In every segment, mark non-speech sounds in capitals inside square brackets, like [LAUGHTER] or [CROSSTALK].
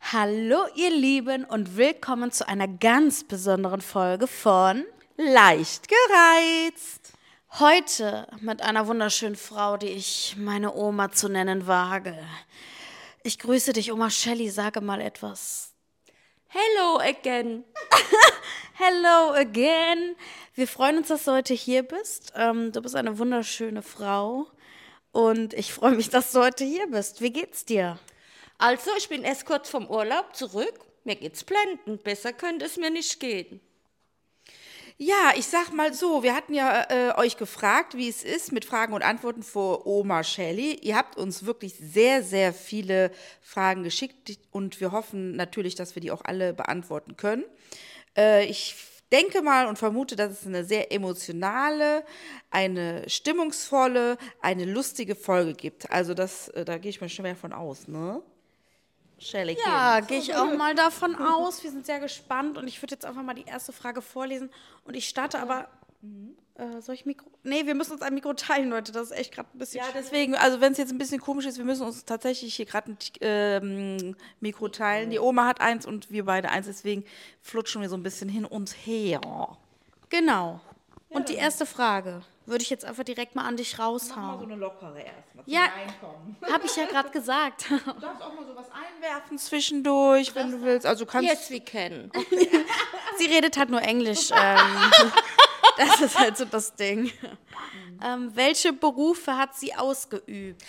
Hallo ihr Lieben und willkommen zu einer ganz besonderen Folge von Leicht gereizt. Heute mit einer wunderschönen Frau, die ich meine Oma zu nennen wage. Ich grüße dich, Oma Shelley, sage mal etwas. Hello again. [LAUGHS] Hello again. Wir freuen uns, dass du heute hier bist. Ähm, du bist eine wunderschöne Frau und ich freue mich, dass du heute hier bist. Wie geht's dir? Also, ich bin erst kurz vom Urlaub zurück. Mir geht's blendend. Besser könnte es mir nicht gehen. Ja, ich sag mal so, wir hatten ja äh, euch gefragt, wie es ist mit Fragen und Antworten vor Oma Shelley. Ihr habt uns wirklich sehr, sehr viele Fragen geschickt und wir hoffen natürlich, dass wir die auch alle beantworten können. Äh, ich denke mal und vermute, dass es eine sehr emotionale, eine stimmungsvolle, eine lustige Folge gibt. Also das, äh, da gehe ich mal schwer von aus, ne? Shelley Ja, gehe ich auch mal davon aus. Wir sind sehr gespannt und ich würde jetzt einfach mal die erste Frage vorlesen. Und ich starte aber. Äh, soll ich Mikro? Nee, wir müssen uns ein Mikro teilen, Leute. Das ist echt gerade ein bisschen. Ja, deswegen, also wenn es jetzt ein bisschen komisch ist, wir müssen uns tatsächlich hier gerade ein ähm, Mikro teilen. Die Oma hat eins und wir beide eins, deswegen flutschen wir so ein bisschen hin und her. Genau. Und die erste Frage würde ich jetzt einfach direkt mal an dich Mach mal so raushauen. eine lockere erstmal. zum Ja. [LAUGHS] Habe ich ja gerade gesagt. Du darfst auch mal sowas einwerfen zwischendurch, wenn du willst. Also du kannst. Yes, we can. Sie redet halt nur Englisch. [LAUGHS] Ähm, das ist halt so das Ding. Ähm, welche Berufe hat sie ausgeübt?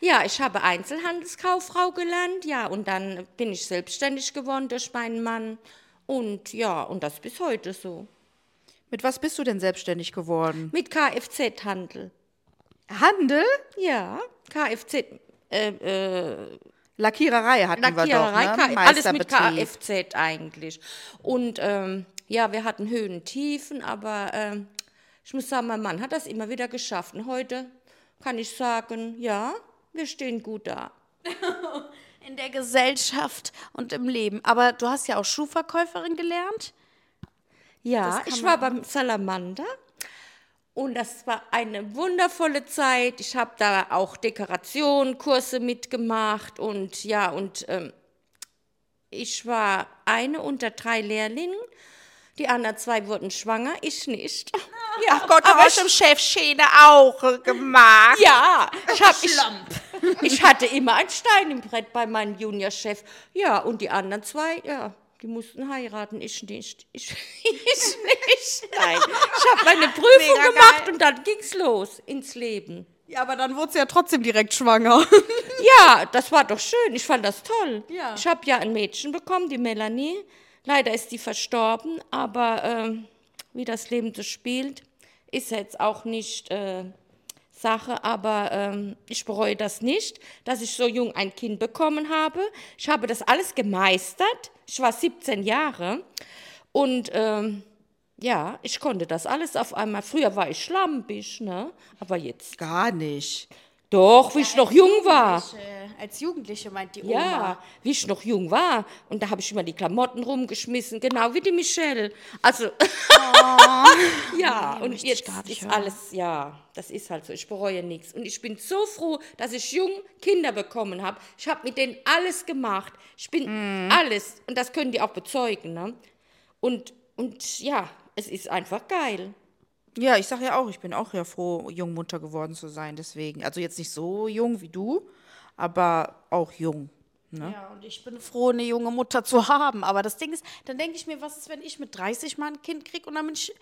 Ja, ich habe Einzelhandelskauffrau gelernt, ja, und dann bin ich selbstständig geworden durch meinen Mann. Und ja, und das bis heute so. Mit was bist du denn selbstständig geworden? Mit Kfz-Handel. Handel? Ja, Kfz, äh, äh, Lackiererei hatten Lackiererei, wir doch, ne? alles mit. Kfz eigentlich. Und ähm, ja, wir hatten Höhen und Tiefen, aber ähm, ich muss sagen, mein Mann hat das immer wieder geschafft. Und heute kann ich sagen, ja, wir stehen gut da. [LAUGHS] In der Gesellschaft und im Leben. Aber du hast ja auch Schuhverkäuferin gelernt. Ja, ich war beim Salamander und das war eine wundervolle Zeit. Ich habe da auch Dekorationkurse mitgemacht und ja, und ähm, ich war eine unter drei Lehrlingen. Die anderen zwei wurden schwanger, ich nicht. [LAUGHS] Ja, Gott, aber hast du im Chef Schäne auch äh, gemacht. Ja, ich, hab, ich, ich hatte immer ein Stein im Brett bei meinem Juniorchef. Ja, und die anderen zwei, ja, die mussten heiraten, ich nicht. Ich, ich [LAUGHS] nicht, nein. Ich habe meine Prüfung Mega gemacht geil. und dann ging's los ins Leben. Ja, aber dann wurde sie ja trotzdem direkt schwanger. [LAUGHS] Ja, das war doch schön. Ich fand das toll. Ja. Ich habe ja ein Mädchen bekommen, die Melanie. Leider ist die verstorben, aber ähm, wie das Leben so spielt, ist jetzt auch nicht äh, Sache. Aber ähm, ich bereue das nicht, dass ich so jung ein Kind bekommen habe. Ich habe das alles gemeistert. Ich war 17 Jahre und ähm, ja, ich konnte das alles auf einmal. Früher war ich schlampig, ne? Aber jetzt Gar nicht. Doch, wie ich noch jung war. Jugendliche, Als Jugendliche meint die Oma. Ja, wie ich noch jung war. Und da habe ich immer die Klamotten rumgeschmissen, genau wie die Michelle. Also, [LAUGHS] ja, und möchte ich jetzt ist hören. alles, ja, das ist halt so. Ich bereue nichts. Und ich bin so froh, dass ich jung Kinder bekommen habe. Ich habe mit denen alles gemacht. Ich bin alles. Und das können die auch bezeugen. Ne? Und, und ja, es ist einfach geil. Ja, ich sag ja auch, ich bin auch ja froh, Jungmutter geworden zu sein, deswegen. Also jetzt nicht so jung wie du, aber auch jung. Ne? Ja, und ich bin froh, eine junge Mutter zu haben. Aber das Ding ist, dann denke ich mir, was ist, wenn ich mit 30 mal ein Kind kriege und dann bin ich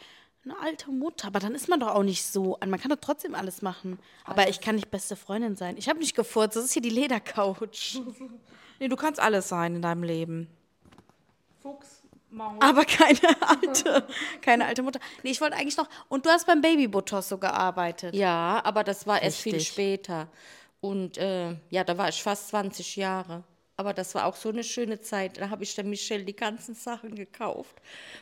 eine alte Mutter. Aber dann ist man doch auch nicht so. Man kann doch trotzdem alles machen. Aber ich kann nicht beste Freundin sein. Ich habe nicht gefurzt. Das ist hier die Ledercouch. [LAUGHS] Nee, du kannst alles sein in deinem Leben. Fuchs, Maus. Aber keine [LAUGHS] alte, keine alte Mutter. Nee, ich wollte eigentlich noch. Und du hast beim Babybotosso gearbeitet. Ja, aber das war erst viel Richtig. später. Und äh, ja, da war ich fast 20 Jahre. Aber das war auch so eine schöne Zeit. Da habe ich der Michelle die ganzen Sachen gekauft.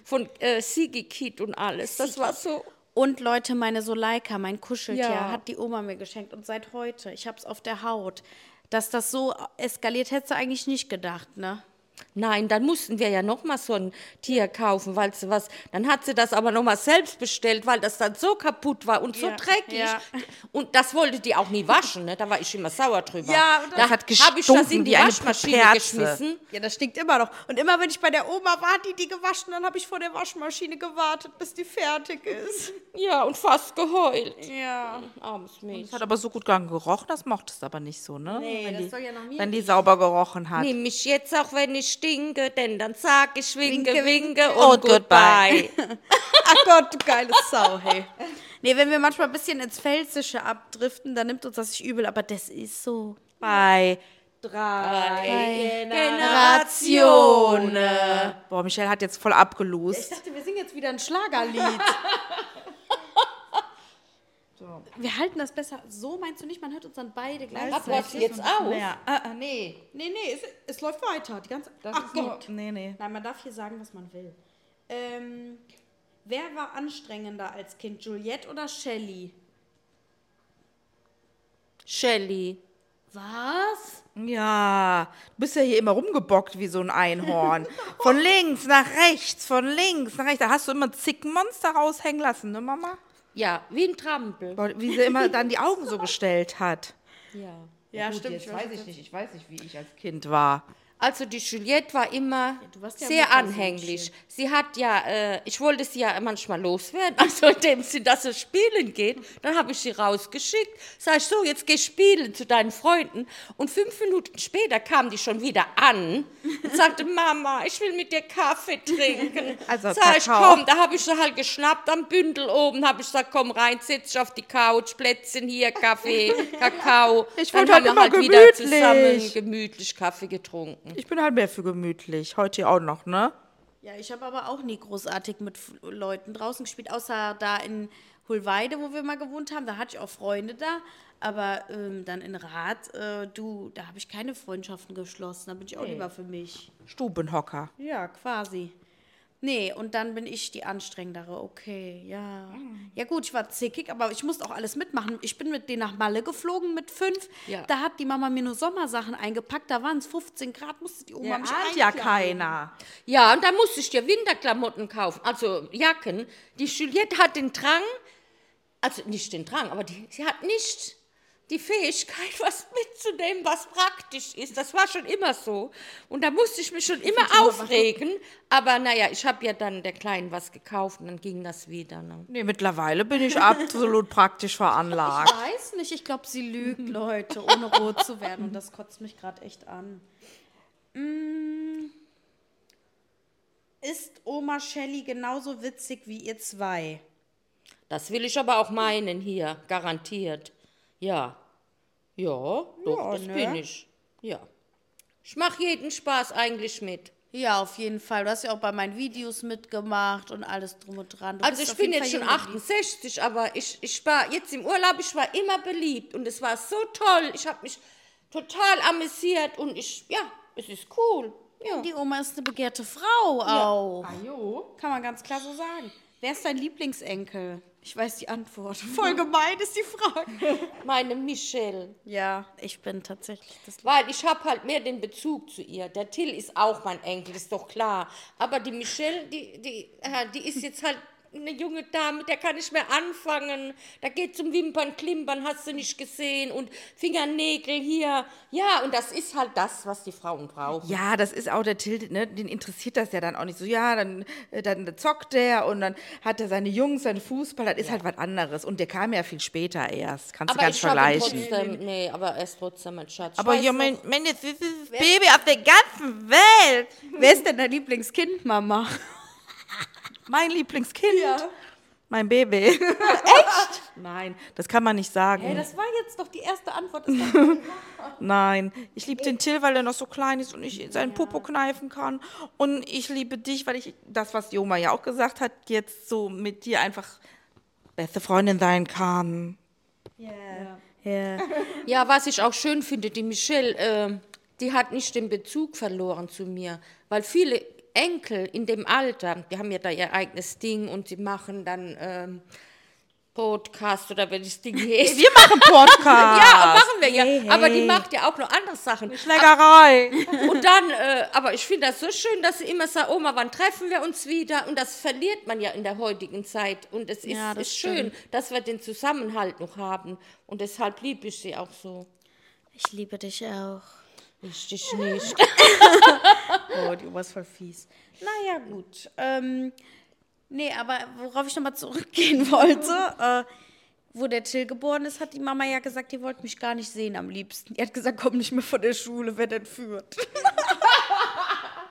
Von äh, Sigi Kit und alles. Das war so. Und Leute, meine Soleika, mein Kuscheltier, Ja. hat die Oma mir geschenkt. Und seit heute, ich habe es auf der Haut. Dass das so eskaliert, hättest du eigentlich nicht gedacht, ne? Nein, dann mussten wir ja noch mal so ein Tier kaufen, weil sie was. Dann hat sie das aber noch mal selbst bestellt, weil das dann so kaputt war und so Ja, dreckig. ja. Und das wollte die auch nie waschen, ne? Da war ich immer sauer drüber. Ja, und das da hat habe ich das gestunken in die Waschmaschine Puperze. geschmissen. Ja, das stinkt immer noch. Und immer, wenn ich bei der Oma war, hat die die gewaschen, dann habe ich vor der Waschmaschine gewartet, bis die fertig ist. [LAUGHS] Ja, und fast geheult. Ja. Armes Es Mädchen. hat aber so gut gerochen, das mochtest du aber nicht so, ne? Nee, wenn das die, soll ja nach mir Wenn die sauber gerochen hat. Nimm mich jetzt auch, wenn ich stinke, denn dann sag ich winke, Winke, winke, und, und goodbye. goodbye. [LAUGHS] Ach Gott, du geile Sau, hey. Nee, wenn wir manchmal ein bisschen ins Pfälzische abdriften, dann nimmt uns das nicht übel, aber das ist so. Bei Drei Generationen. Boah, Michelle hat jetzt voll abgelost. dachte, wir singen jetzt wieder ein Schlagerlied. [LAUGHS] Wir halten das besser. So meinst du nicht? Man hört uns dann beide was gleichzeitig. jetzt auf? Ja, äh, äh, nee. Nee, nee, es, es läuft weiter. Die ganze Das Ach ist nur- Gott. Nee, nee. Nein, man darf hier sagen, was man will. Ähm, wer war anstrengender als Kind, Juliette oder Shelley? Shelly. Was? Ja, du bist ja hier immer rumgebockt wie so ein Einhorn. [LAUGHS] Von links nach rechts, von links nach rechts. Da hast du immer Zickenmonster raushängen lassen, ne, Mama? Ja, wie ein Trampel. Wie sie immer dann die Augen so gestellt hat. Ja. Ja, Gut, stimmt. jetzt weiß ich nicht. Ich weiß nicht, wie ich als Kind war. Also die Juliette war immer warst ja sehr anhänglich. Sie hat ja, äh, ich wollte sie ja manchmal loswerden, [LAUGHS] also indem sie dass sie spielen geht. Dann habe ich sie rausgeschickt. Sag ich so, jetzt geh spielen zu deinen Freunden. Und fünf Minuten später kam die schon wieder an und sagte, [LAUGHS] Mama, ich will mit dir Kaffee trinken. [LAUGHS] Also Sag ich, komm, da habe ich sie halt geschnappt am Bündel oben, habe ich gesagt, komm rein, setz dich auf die Couch, Plätzchen hier, Kaffee, Kakao. Ich Dann wollte halt haben wir wieder gemütlich. zusammen gemütlich Kaffee getrunken. Ich bin halt mehr für gemütlich. Heute auch noch, ne? Ja, ich habe aber auch nie großartig mit Leuten draußen gespielt, außer da in Hulweide, wo wir mal gewohnt haben. Da hatte ich auch Freunde da. Aber ähm, dann in Rath, äh, du, da habe ich keine Freundschaften geschlossen. Da bin ich auch lieber für mich. Stubenhocker. Ja, quasi. Nee, und dann bin ich die anstrengendere. Okay, ja. Ja gut, ich war zickig, aber ich musste auch alles mitmachen. Ich bin mit denen nach Malle geflogen mit fünf. Ja. Da hat die Mama mir nur Sommersachen eingepackt. Da waren es 15 Grad, musste die Oma Ja, mich ahnt ja einkleiden. keiner. Ja, und da musste ich dir Winterklamotten kaufen, also Jacken. Die Juliette hat den Drang, also nicht den Drang, aber die, sie hat nicht die Fähigkeit, was mitzunehmen, was praktisch ist. Das war schon immer so. Und da musste ich mich schon immer aufregen. Aber naja, ich habe ja dann der Kleinen was gekauft und dann ging das wieder. Ne? Nee, mittlerweile bin ich absolut praktisch veranlagt. Ich weiß nicht, ich glaube, sie lügt, Leute, ohne rot zu werden. Und das kotzt mich gerade echt an. Mm. Ist Oma Shelley genauso witzig wie ihr zwei? Das will ich aber auch meinen hier, garantiert. Ja. Ja, doch, Ja, das ne? bin ich. Ja. Ich mache jeden Spaß eigentlich mit. Ja, auf jeden Fall. Du hast ja auch bei meinen Videos mitgemacht und alles drum und dran. Du Also bist ich auf bin jeden jetzt Fall schon jung geblieben. 68, aber ich, ich war jetzt im Urlaub, ich war immer beliebt und es war so toll. Ich habe mich total amüsiert und ich, ja, es ist cool. Ja. Die Oma ist eine begehrte Frau auch. Ajo. Kann man ganz klar so sagen. Wer ist dein Lieblingsenkel? Ich weiß die Antwort. [LAUGHS] Voll gemein ist die Frage. [LAUGHS] Meine Michelle. Ja, ich bin tatsächlich das. Weil ich habe halt mehr den Bezug zu ihr. Der Till ist auch mein Enkel, ist doch klar. Aber die Michelle, die, die, äh, die ist jetzt halt eine junge Dame, mit der kann ich mehr anfangen. Da geht zum Wimpern, Klimpern, hast du nicht gesehen. Und Fingernägel hier. Ja, und das ist halt das, was die Frauen brauchen. Ja, das ist auch der Till, ne? den interessiert das ja dann auch nicht so. Ja, dann, äh, dann zockt der und dann hat er seine Jungs, seinen Fußball, das ist halt was anderes. Und der kam ja viel später erst, kannst du aber ganz ich habe ihn vergleichen. trotzdem, nee, aber er ist trotzdem ein Schatz. Aber ja, mein, mein das ist das Baby auf der ganzen Welt. [LAUGHS] Wer ist denn dein Lieblingskind, Mama? Mein Lieblingskind. Mein Baby. [LAUGHS] Echt? Nein, das kann man nicht sagen. Hey, das war jetzt doch die erste Antwort. Das [LAUGHS] Nein, ich liebe den Till, weil er noch so klein ist und ich seinen Popo kneifen kann. Und ich liebe dich, weil ich das, was Joma ja auch gesagt hat, jetzt so mit dir einfach beste Freundin sein kann. Ja. Ja, was ich auch schön finde, die Michelle, äh, die hat nicht den Bezug verloren zu mir, weil viele Enkel in dem Alter, die haben ja da ihr eigenes Ding und sie machen dann ähm, Podcast oder wie das Ding heißt. Wir machen [LAUGHS] Podcast. ja, machen wir ja. Aber die macht ja auch noch andere Sachen. Schlägerei. [LAUGHS] Und dann, äh, aber ich finde das so schön, dass sie immer sagt, Oma, wann treffen wir uns wieder? Und das verliert man ja in der heutigen Zeit. Und es ist, Ja, das ist schön, dass wir den Zusammenhalt noch haben. Und deshalb liebe ich sie auch so. Ich liebe dich auch. Ich dich nicht. [LAUGHS] Oh, die Oma ist voll fies. Naja, gut. Ähm, nee, aber worauf ich nochmal zurückgehen [LAUGHS] wollte, äh, wo der Till geboren ist, hat die Mama ja gesagt, die wollte mich gar nicht sehen am liebsten. Die hat gesagt, komm nicht mehr von der Schule, wer denn führt. [LAUGHS]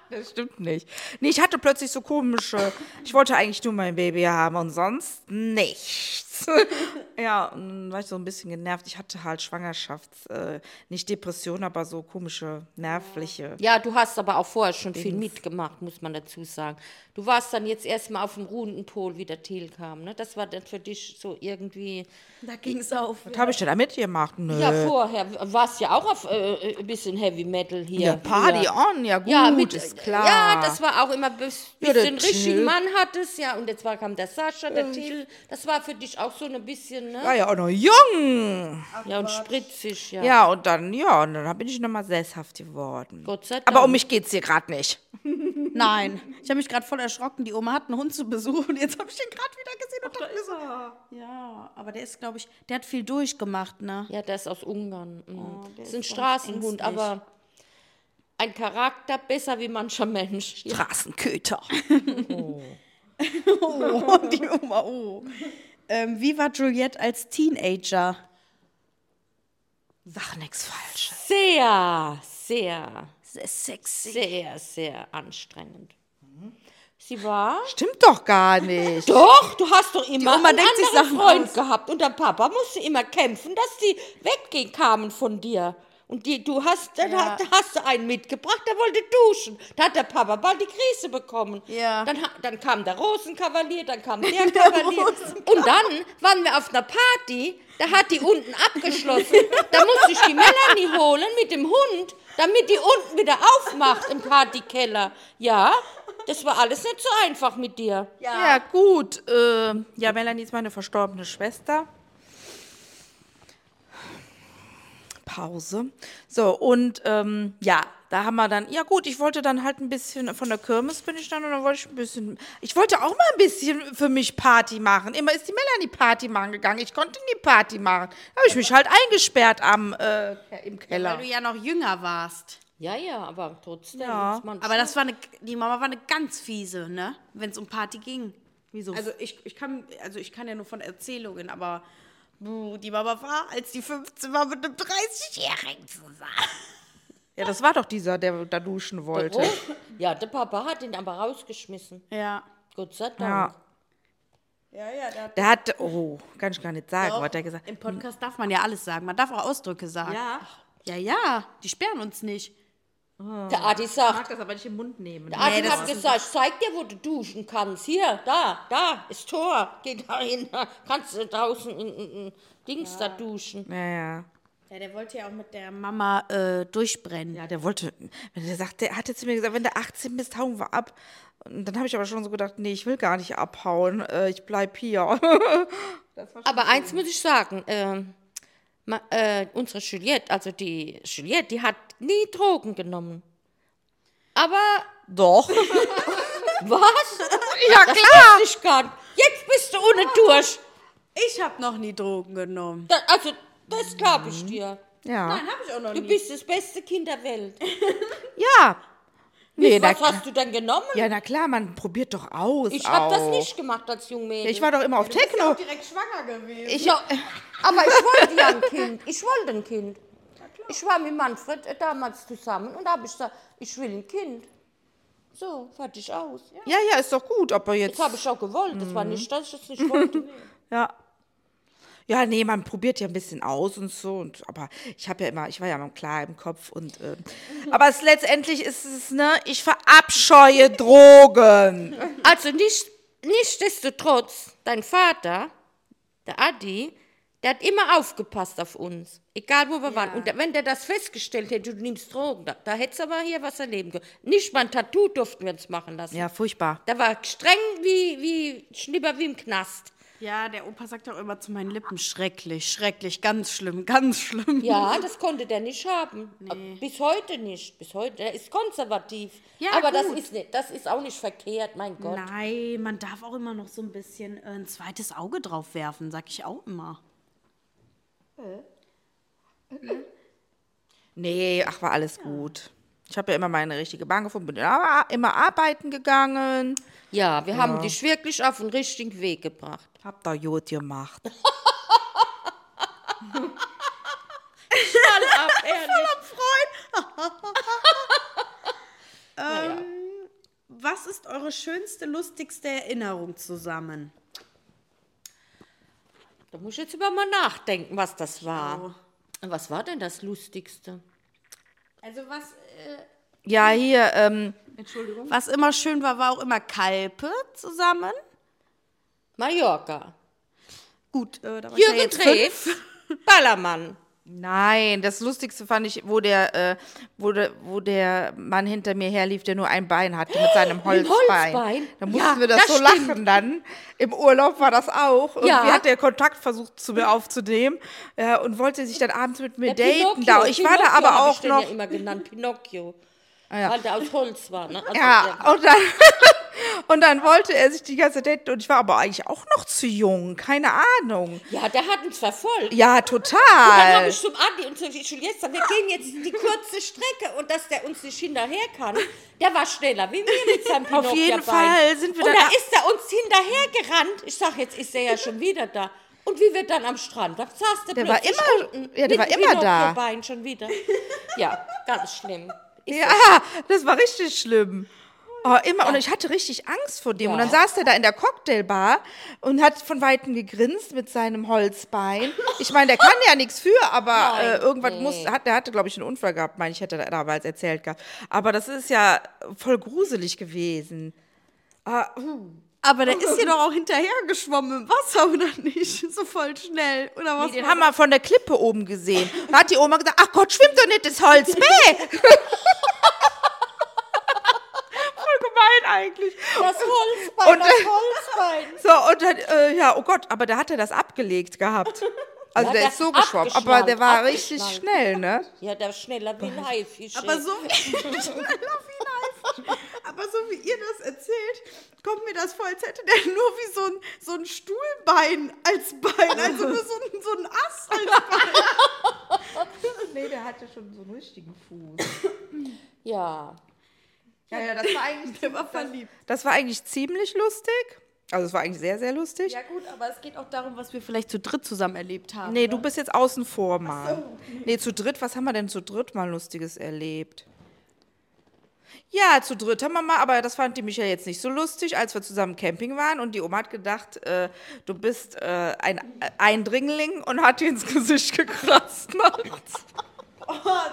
Das stimmt nicht. Nee, ich hatte plötzlich so komische. Ich wollte eigentlich nur mein Baby haben und sonst nichts. [LAUGHS] ja, und dann war ich so ein bisschen genervt. Ich hatte halt Schwangerschafts-, äh, nicht Depression, aber so komische, nervliche. Ja, du hast aber auch vorher schon viel mitgemacht, muss man dazu sagen. Du warst dann jetzt erstmal auf dem ruhenden Pol, wie der Thiel kam. Ne? Das war dann für dich so irgendwie. Da ging es auf. Was habe ich denn da mitgemacht? Nö. Ja, vorher warst ja auch auf äh, ein bisschen Heavy Metal hier. Ja, Party früher. on, ja gut, Ja, mit, ist klar. Ja, das war auch immer bis, bis Ja, den richtigen. Mann hattest, ja. Und jetzt war, kam der Sascha, der Till. Das war für dich auch so ein bisschen, ne? war ja auch noch jung. Ja, und spritzig, ja. Ja, und dann, ja, und dann bin ich nochmal sesshaft geworden. Gott sei Dank. Aber um mich geht's hier gerade nicht. [LAUGHS] Nein, ich habe mich gerade voll erschrocken. Die Oma hat einen Hund zu Besuch und jetzt habe ich den gerade wieder gesehen und dachte mir so, ja, aber der ist, glaube ich, der hat viel durchgemacht, ne? Ja, der ist aus Ungarn. Mhm. Oh, der ist ein Straßenhund, ängstlich. aber ein Charakter besser wie mancher Mensch. Straßenköter. [LAUGHS] [LAUGHS] Oh, die Oma, oh. Ähm, wie war Juliette als Teenager? Sag nix Falsches. Sehr, sehr, Sehr sexy. sehr, sehr anstrengend. Sie war. Stimmt doch gar nicht. Doch, du hast doch immer einen denkt sich anderen Sachen Freund aus. gehabt und der Papa musste immer kämpfen, dass die weggehen kamen von dir. Und die, du hast, dann Ja. hat, hast du einen mitgebracht, der wollte duschen. Da hat der Papa bald die Krise bekommen. Ja. Dann, dann kam der Rosenkavalier, dann kam [LAUGHS] der Kavalier. und dann waren wir auf einer Party, da hat die unten abgeschlossen. da musste ich die Melanie holen mit dem Hund, damit die unten wieder aufmacht im Partykeller. Ja, das war alles nicht so einfach mit dir. Ja, gut. Äh, ja, Melanie ist meine verstorbene Schwester. Pause. So, und ähm, ja, da haben wir dann, ja gut, ich wollte dann halt ein bisschen, von der Kirmes bin ich dann und dann wollte ich ein bisschen, ich wollte auch mal ein bisschen für mich Party machen. Immer ist die Melanie Party machen gegangen, ich konnte nie Party machen. Da habe ich mich halt eingesperrt am, äh, im Keller. Weil du ja noch jünger warst. Ja, ja, aber trotzdem. Ja. Aber das war eine, die Mama war eine ganz fiese, ne? Wenn es um Party ging. Wieso? Also ich, ich kann, also ich kann ja nur von Erzählungen, aber buh, die Mama war, als die 15 war, mit einem 30-Jährigen zusammen. [LAUGHS] ja, das war doch dieser, der da duschen wollte. Oh, ja, der Papa hat ihn aber rausgeschmissen. Ja. Gott sei Dank. Ja. Ja, ja, der hat Der hat, oh, kann ich gar nicht sagen, was hat er gesagt. Im Podcast darf man ja alles sagen. Man darf auch Ausdrücke sagen. Ja. Ja, ja, die sperren uns nicht. Der Adi sagt, das aber nicht im Mund nehmen. der Adi Nee, hat gesagt, ich zeig dir, wo du duschen kannst. Hier, da, da ist Tor. Geh da hin. Kannst du draußen in, in, in Dings da duschen. Ja, ja. Ja, der wollte ja auch mit der Mama äh, durchbrennen. Ja, der wollte, wenn der sagt, der hatte zu mir gesagt, wenn der 18 bist, hauen wir ab. Und dann habe ich aber schon so gedacht, nee, ich will gar nicht abhauen, äh, ich bleib hier. [LAUGHS] Aber eins muss ich sagen, äh, ma, äh, unsere Juliette, also die Juliette, die hat nie Drogen genommen. Aber Doch. [LAUGHS] was? ja, Das klar. wusste ich gar nicht. Jetzt bist du ohne durch. Ich habe noch nie Drogen genommen. Da, also, das glaube ich dir. Ja. habe ich auch noch Du bist das beste Kind der Welt. [LAUGHS] Ja. Nee, na, Was hast du denn genommen? ja, na klar, man probiert doch aus. ich habe das nicht gemacht als Jungmädel. Ich war doch immer auf Techno. direkt schwanger gewesen. Ich, Ja, aber ich wollte ja ein [LAUGHS] Kind. Ich wollte ein Kind. Ich war mit Manfred äh, damals zusammen und da habe ich gesagt, ich will ein Kind. So, fertig aus. ja, ja, ist doch gut, aber jetzt. Das habe ich auch gewollt. Das war nicht, dass ich das nicht wollte. [LAUGHS] Ja. Ja, nee, man probiert ja ein bisschen aus und so. Und, aber ich habe ja immer, ich war ja immer klar im Kopf. Und, äh, aber es, letztendlich ist es, ne, ich verabscheue Drogen. Also nicht, nichtsdestotrotz, dein Vater, der Adi, der hat immer aufgepasst auf uns. Egal wo wir waren. Und wenn der das festgestellt hätte, du nimmst Drogen, da, da hättest du aber hier was erleben können. Nicht mal ein Tattoo durften wir uns machen lassen. Ja, furchtbar. Der war streng wie, wie Schnipper wie im Knast. Ja, der Opa sagt auch immer zu meinen Lippen, schrecklich, schrecklich, ganz schlimm, ganz schlimm. Ja, [LAUGHS] das konnte der nicht haben. Bis heute nicht. Bis heute. Der ist konservativ. Ja, Aber das gut. ist, nicht, das ist auch nicht verkehrt, mein Gott. Nein, man darf auch immer noch so ein bisschen äh, ein zweites Auge drauf werfen, sag ich auch immer. Nee, ach, war alles gut. Ich habe ja immer meine richtige Bahn gefunden, bin aber immer arbeiten gegangen. Ja, wir haben dich wirklich auf den richtigen Weg gebracht. Hab da gut gemacht. Was ist eure schönste, lustigste Erinnerung zusammen? Da muss ich jetzt über mal nachdenken, was das war. Was war denn das Lustigste? Also was, Ja, hier, ähm, was immer schön war, war auch immer Kalpe zusammen. Mallorca. Gut, äh, da war ich ja Jürgen jetzt Drew. fünf. Ballermann. Nein, das Lustigste fand ich, wo der, äh, wo der, wo der Mann hinter mir herlief, der nur ein Bein hatte mit seinem [GASPS] Holzbein. Holzbein? Da mussten Ja, wir das, das so stimmt. lachen dann. Im Urlaub war das auch. Irgendwie Ja. hat der Kontakt versucht zu mir aufzunehmen äh, und wollte sich dann abends mit mir Der daten. Pinocchio. Da. Ich war da Pinocchio aber auch ich noch. ja immer genannt, Pinocchio. Ja. Weil der aus Holz war. Ne? Also, Ja, und dann, [LAUGHS] und dann wollte er sich die ganze Zeit und ich war aber eigentlich auch noch zu jung, keine Ahnung. ja, der hat uns verfolgt. Ja, Dann habe total. ich zum Andi und zu Juliette gesagt, wir gehen jetzt die kurze Strecke und dass der uns nicht hinterher kann, der war schneller wie wir mit seinem Auf jeden Pinocchio-Bein. Fall sind wir Und dann da ist er uns hinterher gerannt. Ich sag, jetzt ist er ja schon wieder da. Und wie wir dann am Strand, da saß der, Der war immer- unten ja, der war immer da. Pinocchio-Bein schon wieder. Ja, ganz schlimm. Ist Ja, [LAUGHS] das war richtig schlimm. Oh, immer. Und ich hatte richtig Angst vor dem. Und dann Ja. saß der da in der Cocktailbar und hat von Weitem gegrinst mit seinem Holzbein. Ich meine, der kann ja nichts für, aber äh, irgendwas nee. muss, hat, der hatte, glaube ich, einen Unfall gehabt, meine ich, hätte er damals erzählt gehabt. Aber das ist ja voll gruselig gewesen. Aber der ist hier doch auch hinterher geschwommen im Wasser, oder nicht? So voll schnell. Oder was? Den war haben wir von der Klippe oben gesehen. Da hat die Oma gesagt, ach Gott, schwimmt doch nicht das Holz. Bäh. [LAUGHS] Voll gemein eigentlich. das Holzbein, Und- das Holzbein. [LAUGHS] So, und dann, äh, ja, oh Gott, aber da hat er das abgelegt gehabt. [LAUGHS] Also Ja, der der ist so geschwommen, aber der war richtig schnell, ne? Ja, der ist schneller wie ein Haifisch. Aber so Schneller wie ein Haifisch. Aber so wie ihr das erzählt, kommt mir das vor, als hätte der [LAUGHS] nur wie so ein, so ein Stuhlbein als Bein, also nur so ein, so ein Ast als [LAUGHS] Bein. Nee, der hatte schon so einen richtigen Fuß. Ja. Ja, ja, das war eigentlich, [LAUGHS] Der war verliebt. das war eigentlich ziemlich lustig. Also es war eigentlich sehr, sehr lustig. Ja gut, aber es geht auch darum, was wir vielleicht zu dritt zusammen erlebt haben. Nee, du bist jetzt außen vor, Mann. Nee, zu dritt, was haben wir denn zu dritt mal Lustiges erlebt? Ja, zu dritt haben wir mal, aber das fand die Michael jetzt nicht so lustig, als wir zusammen Camping waren und die Oma hat gedacht, äh, du bist äh, ein Eindringling und hat dir ins Gesicht [LAUGHS] gekratzt [LAUGHS] nachts.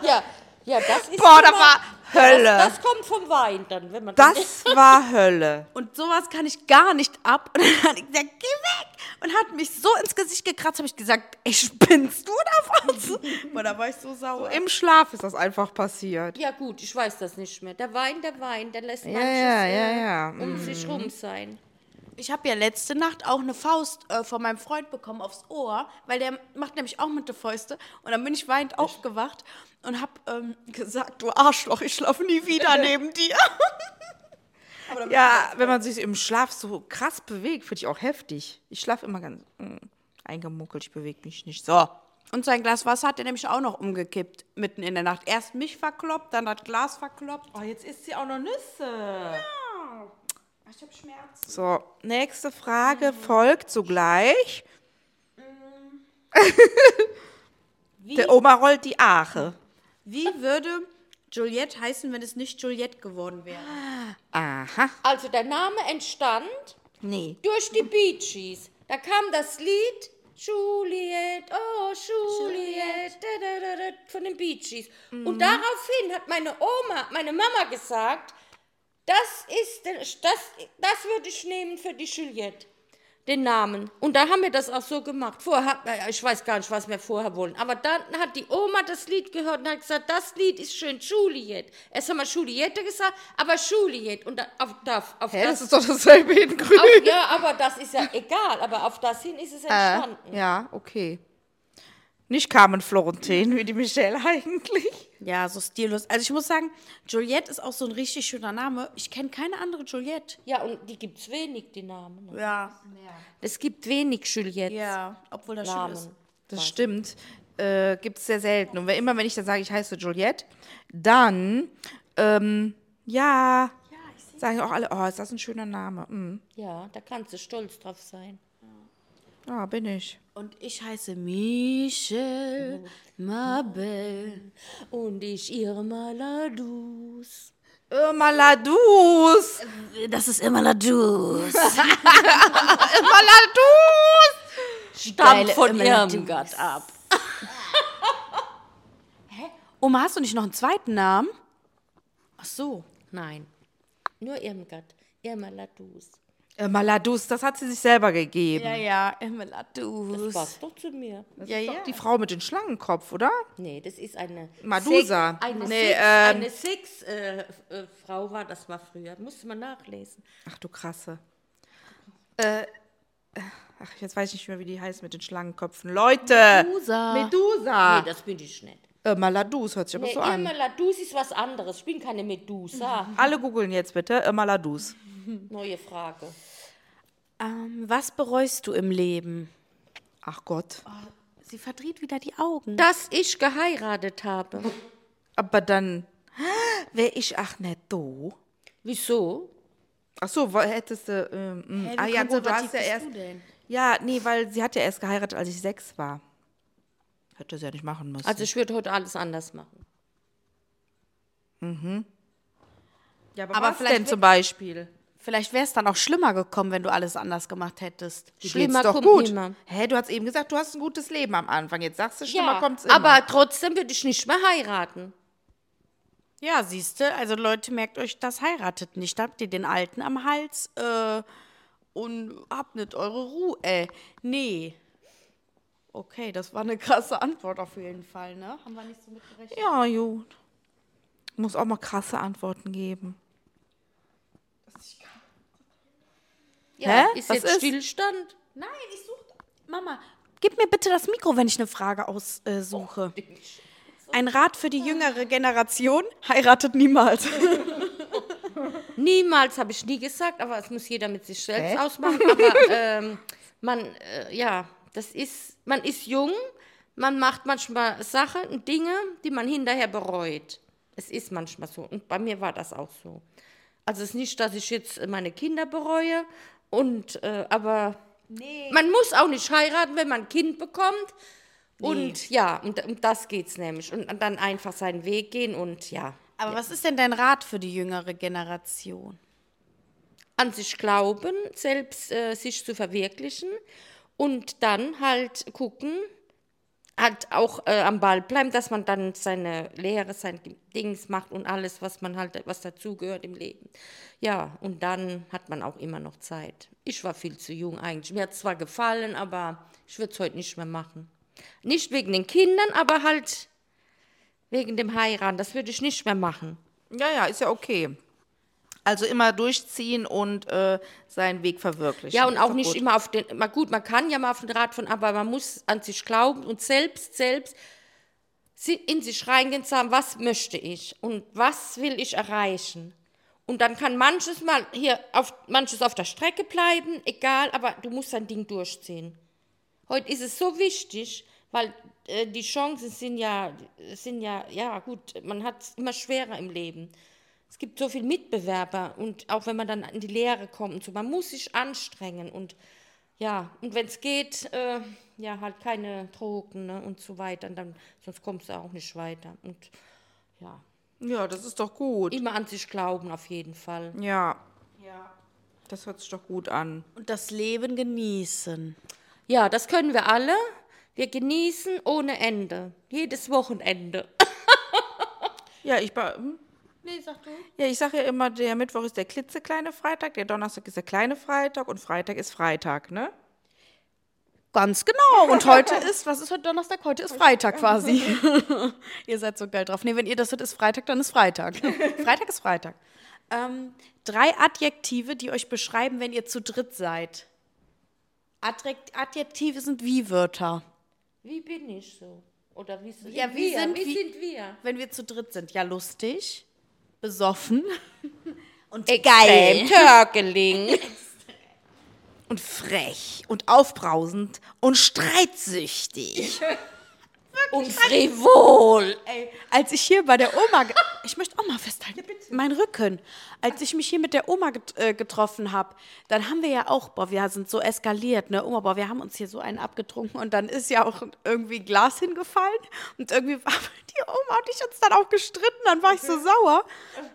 Ja, ja, das ist Boah, da war, Hölle. Das, das kommt vom Wein dann, wenn man Das war Hölle. Und sowas kann ich gar nicht ab. Und dann hat ich gesagt, geh weg. Und hat mich so ins Gesicht gekratzt, habe ich gesagt, ey, spinnst du da was? [LAUGHS] Und da war ich so sauer. Im Schlaf ist das einfach passiert. Ja gut, ich weiß das nicht mehr. Der Wein, der Wein, der lässt Ja, manches ja, äh, ja, ja. um sich rum sein. Ich habe ja letzte Nacht auch eine Faust äh, von meinem Freund bekommen aufs Ohr, weil der macht nämlich auch mit der Fäuste. Und dann bin ich weinend aufgewacht und habe ähm, gesagt, du Arschloch, ich schlafe nie wieder [LAUGHS] neben dir. Ja, wenn man sich im Schlaf so krass bewegt, finde ich auch heftig. Ich schlafe immer ganz mm, eingemuckelt, ich bewege mich nicht. So. Und sein Glas Wasser hat er nämlich auch noch umgekippt, mitten in der Nacht. Erst mich verkloppt, dann das Glas verkloppt. Oh, jetzt isst sie auch noch Nüsse. Ich habe Schmerzen. So, nächste Frage folgt sogleich. [LAUGHS] Der Oma rollt die Ache. Wie würde Juliette heißen, wenn es nicht Juliette geworden wäre? Aha. Also der Name entstand Nee. durch die Bee Gees. Da kam das Lied Juliet, oh Juliet, da, da, da, da, von den Bee Gees. Und daraufhin hat meine Oma, meine Mama gesagt, das ist, das, das würde ich nehmen für die Juliette, den Namen. Und da haben wir das auch so gemacht. Vorher, äh, ich weiß gar nicht, was wir vorher wollen, aber dann hat die Oma das Lied gehört und hat gesagt, das Lied ist schön, Juliet. Erst haben wir Juliette gesagt, aber Juliet. Und auf, da, auf Hä, das, das ist doch dasselbe in grün. auf, ja, aber das ist ja egal, aber auf das hin ist es entstanden. Ja, okay. Nicht Carmen Florentin, wie die Michelle [LAUGHS] eigentlich. Ja, so stillos. Also ich muss sagen, Juliette ist auch so ein richtig schöner Name. Ich kenne keine andere Juliette. Ja, und die gibt es wenig, die Namen. ne? Ja. Es gibt wenig Juliette. Ja, obwohl das schön ist. Namen. Das stimmt. Äh, Gibt es sehr selten. Und wenn, immer, wenn ich dann sage, ich heiße Juliette, dann, ähm, ja, sagen auch alle, oh, ist das ein schöner Name. Mm. Ja, da kannst du stolz drauf sein. Ja, bin ich. Und ich heiße Michelle Mabel. Und ich Irma Ladus. Irma Ladus. Das ist immer Ladus. Irma Ladus. [LAUGHS] Stammt von Irma Irmgard ab. [LAUGHS] Oma, hast du nicht noch einen zweiten Namen? Ach so. Nein, nur Irmgard. Irma Ladus. Irma Ladus, das hat sie sich selber gegeben. Ja, ja, immer Das passt doch zu mir. Ja, ja. Die Frau mit dem Schlangenkopf, oder? Nee, das ist eine. Madusa. Sex, eine Nee, Sex, ähm, eine Sex äh, äh, Frau war das war früher. Musste man nachlesen. Ach du krasse. Äh, ach, jetzt weiß ich nicht mehr, wie die heißt mit den Schlangenköpfen. Leute! Medusa. Medusa. Nee, das bin ich nicht. Irma Ladus hört sich aber Nee, so an. Irma Ladus ist was anderes. Ich bin keine Medusa. Alle googeln jetzt bitte Irma Ladus. Neue Frage. Ähm, was bereust du im Leben? Ach Gott. Sie verdreht wieder die Augen. Dass ich geheiratet habe. Aber dann wäre ich ach nicht do. Wieso? Ach so, hättest du. Ähm, mm. Hä, wie ah ja, gut, du hast ja erst. du denn? Ja, nee, weil sie hat ja erst geheiratet, als ich sechs war. Hätte sie ja nicht machen müssen. Also ich würde heute alles anders machen. ja, aber, aber was vielleicht denn zum Beispiel? Vielleicht wäre es dann auch schlimmer gekommen, wenn du alles anders gemacht hättest. Dir Schlimmer doch kommt gut. nimmer. Hä, du hast eben gesagt, du hast ein gutes Leben am Anfang. Jetzt sagst du, schlimmer Ja, kommt's immer. aber trotzdem würde ich nicht mehr heiraten. Ja, siehst du, also Leute, merkt euch das, heiratet nicht. Da habt ihr den Alten am Hals äh, und habt nicht eure Ruhe. Äh, nee. Okay, das war eine krasse Antwort auf jeden Fall, ne? Haben wir nicht so mitgerechnet. Ja, gut. Muss auch mal krasse Antworten geben. Ja, Hä? ist Was jetzt ist? Stillstand? Nein, ich suche. Mama, gib mir bitte das Mikro, wenn ich eine Frage aussuche. Ein Rat für die jüngere Generation: heiratet niemals. [LAUGHS] Niemals habe ich nie gesagt, aber es muss jeder mit sich selbst ausmachen. Aber [LAUGHS] ähm, man, äh, ja, das ist, man ist jung, man macht manchmal Sachen und Dinge, die man hinterher bereut. Es ist manchmal so. Und bei mir war das auch so. Also es ist nicht, dass ich jetzt meine Kinder bereue, und, äh, aber man muss auch nicht heiraten, wenn man ein Kind bekommt. Und ja, und um das geht es nämlich. Und dann einfach seinen Weg gehen und ja. Aber was ist denn dein Rat für die jüngere Generation? an sich glauben, selbst äh, sich zu verwirklichen und dann halt gucken, halt auch äh, am Ball bleiben, dass man dann seine Lehre, sein Dings macht und alles, was man halt, was dazugehört im Leben. Ja, und dann hat man auch immer noch Zeit. Ich war viel zu jung eigentlich. Mir hat zwar gefallen, aber ich würde es heute nicht mehr machen. Nicht wegen den Kindern, aber halt wegen dem Heiraten. Das würde ich nicht mehr machen. Ja, ja, ist ja okay. Also immer durchziehen und äh, seinen Weg verwirklichen. Ja, und auch nicht gut. immer auf den, mal gut, man kann ja mal auf den Rat von, aber man muss an sich glauben und selbst, selbst in sich reingehen und sagen, was möchte ich und was will ich erreichen. Und dann kann manches mal hier auf, manches auf der Strecke bleiben, egal, aber du musst dein Ding durchziehen. Heute ist es so wichtig, weil äh, die Chancen sind ja, sind ja, ja gut, man hat es immer schwerer im Leben. Es gibt so viele Mitbewerber und auch wenn man dann in die Lehre kommt und so, man muss sich anstrengen und ja, und wenn es geht, äh, ja, halt keine Drogen ne, und so weiter, dann, sonst kommst du auch nicht weiter. Und ja, Ja, das ist doch gut. immer an sich glauben auf jeden Fall. Ja. Ja. Das hört sich doch gut an. Und das Leben genießen. Ja, das können wir alle. Wir genießen ohne Ende. Jedes Wochenende. [LAUGHS] Ja, ich hm? Nee, sag du. ja, ich sage ja immer, der Mittwoch ist der klitzekleine Freitag, der Donnerstag ist der kleine Freitag und Freitag ist Freitag, ne? Ganz genau. Und heute [LAUGHS] ist, was ist heute Donnerstag? Heute ist Freitag quasi. [LAUGHS] ihr seid so geil drauf. Nee, wenn ihr das hört, ist Freitag, dann ist Freitag. [LAUGHS] Freitag ist Freitag. Ähm, drei Adjektive, die euch beschreiben, wenn ihr zu dritt seid. Adjek- Adjektive sind Wie-Wörter. Wie bin ich so? Oder wie sind Ja, wie wir? sind wie wie- sind wir? Wenn wir zu dritt sind. Ja, lustig, besoffen [LAUGHS] und Extrem Törkeling. [LAUGHS] Und frech und aufbrausend und streitsüchtig. [LAUGHS] und frivol. Ey, als ich hier bei der Oma, [LAUGHS] ich möchte auch mal festhalten, mein Rücken, als ich mich hier mit der Oma get äh, getroffen habe, dann haben wir ja auch, boah, wir sind so eskaliert, ne, Oma, boah, wir haben uns hier so einen abgetrunken und dann ist ja auch irgendwie Glas hingefallen und irgendwie war [LAUGHS] die Oma und ich uns dann auch gestritten, dann war ich so sauer.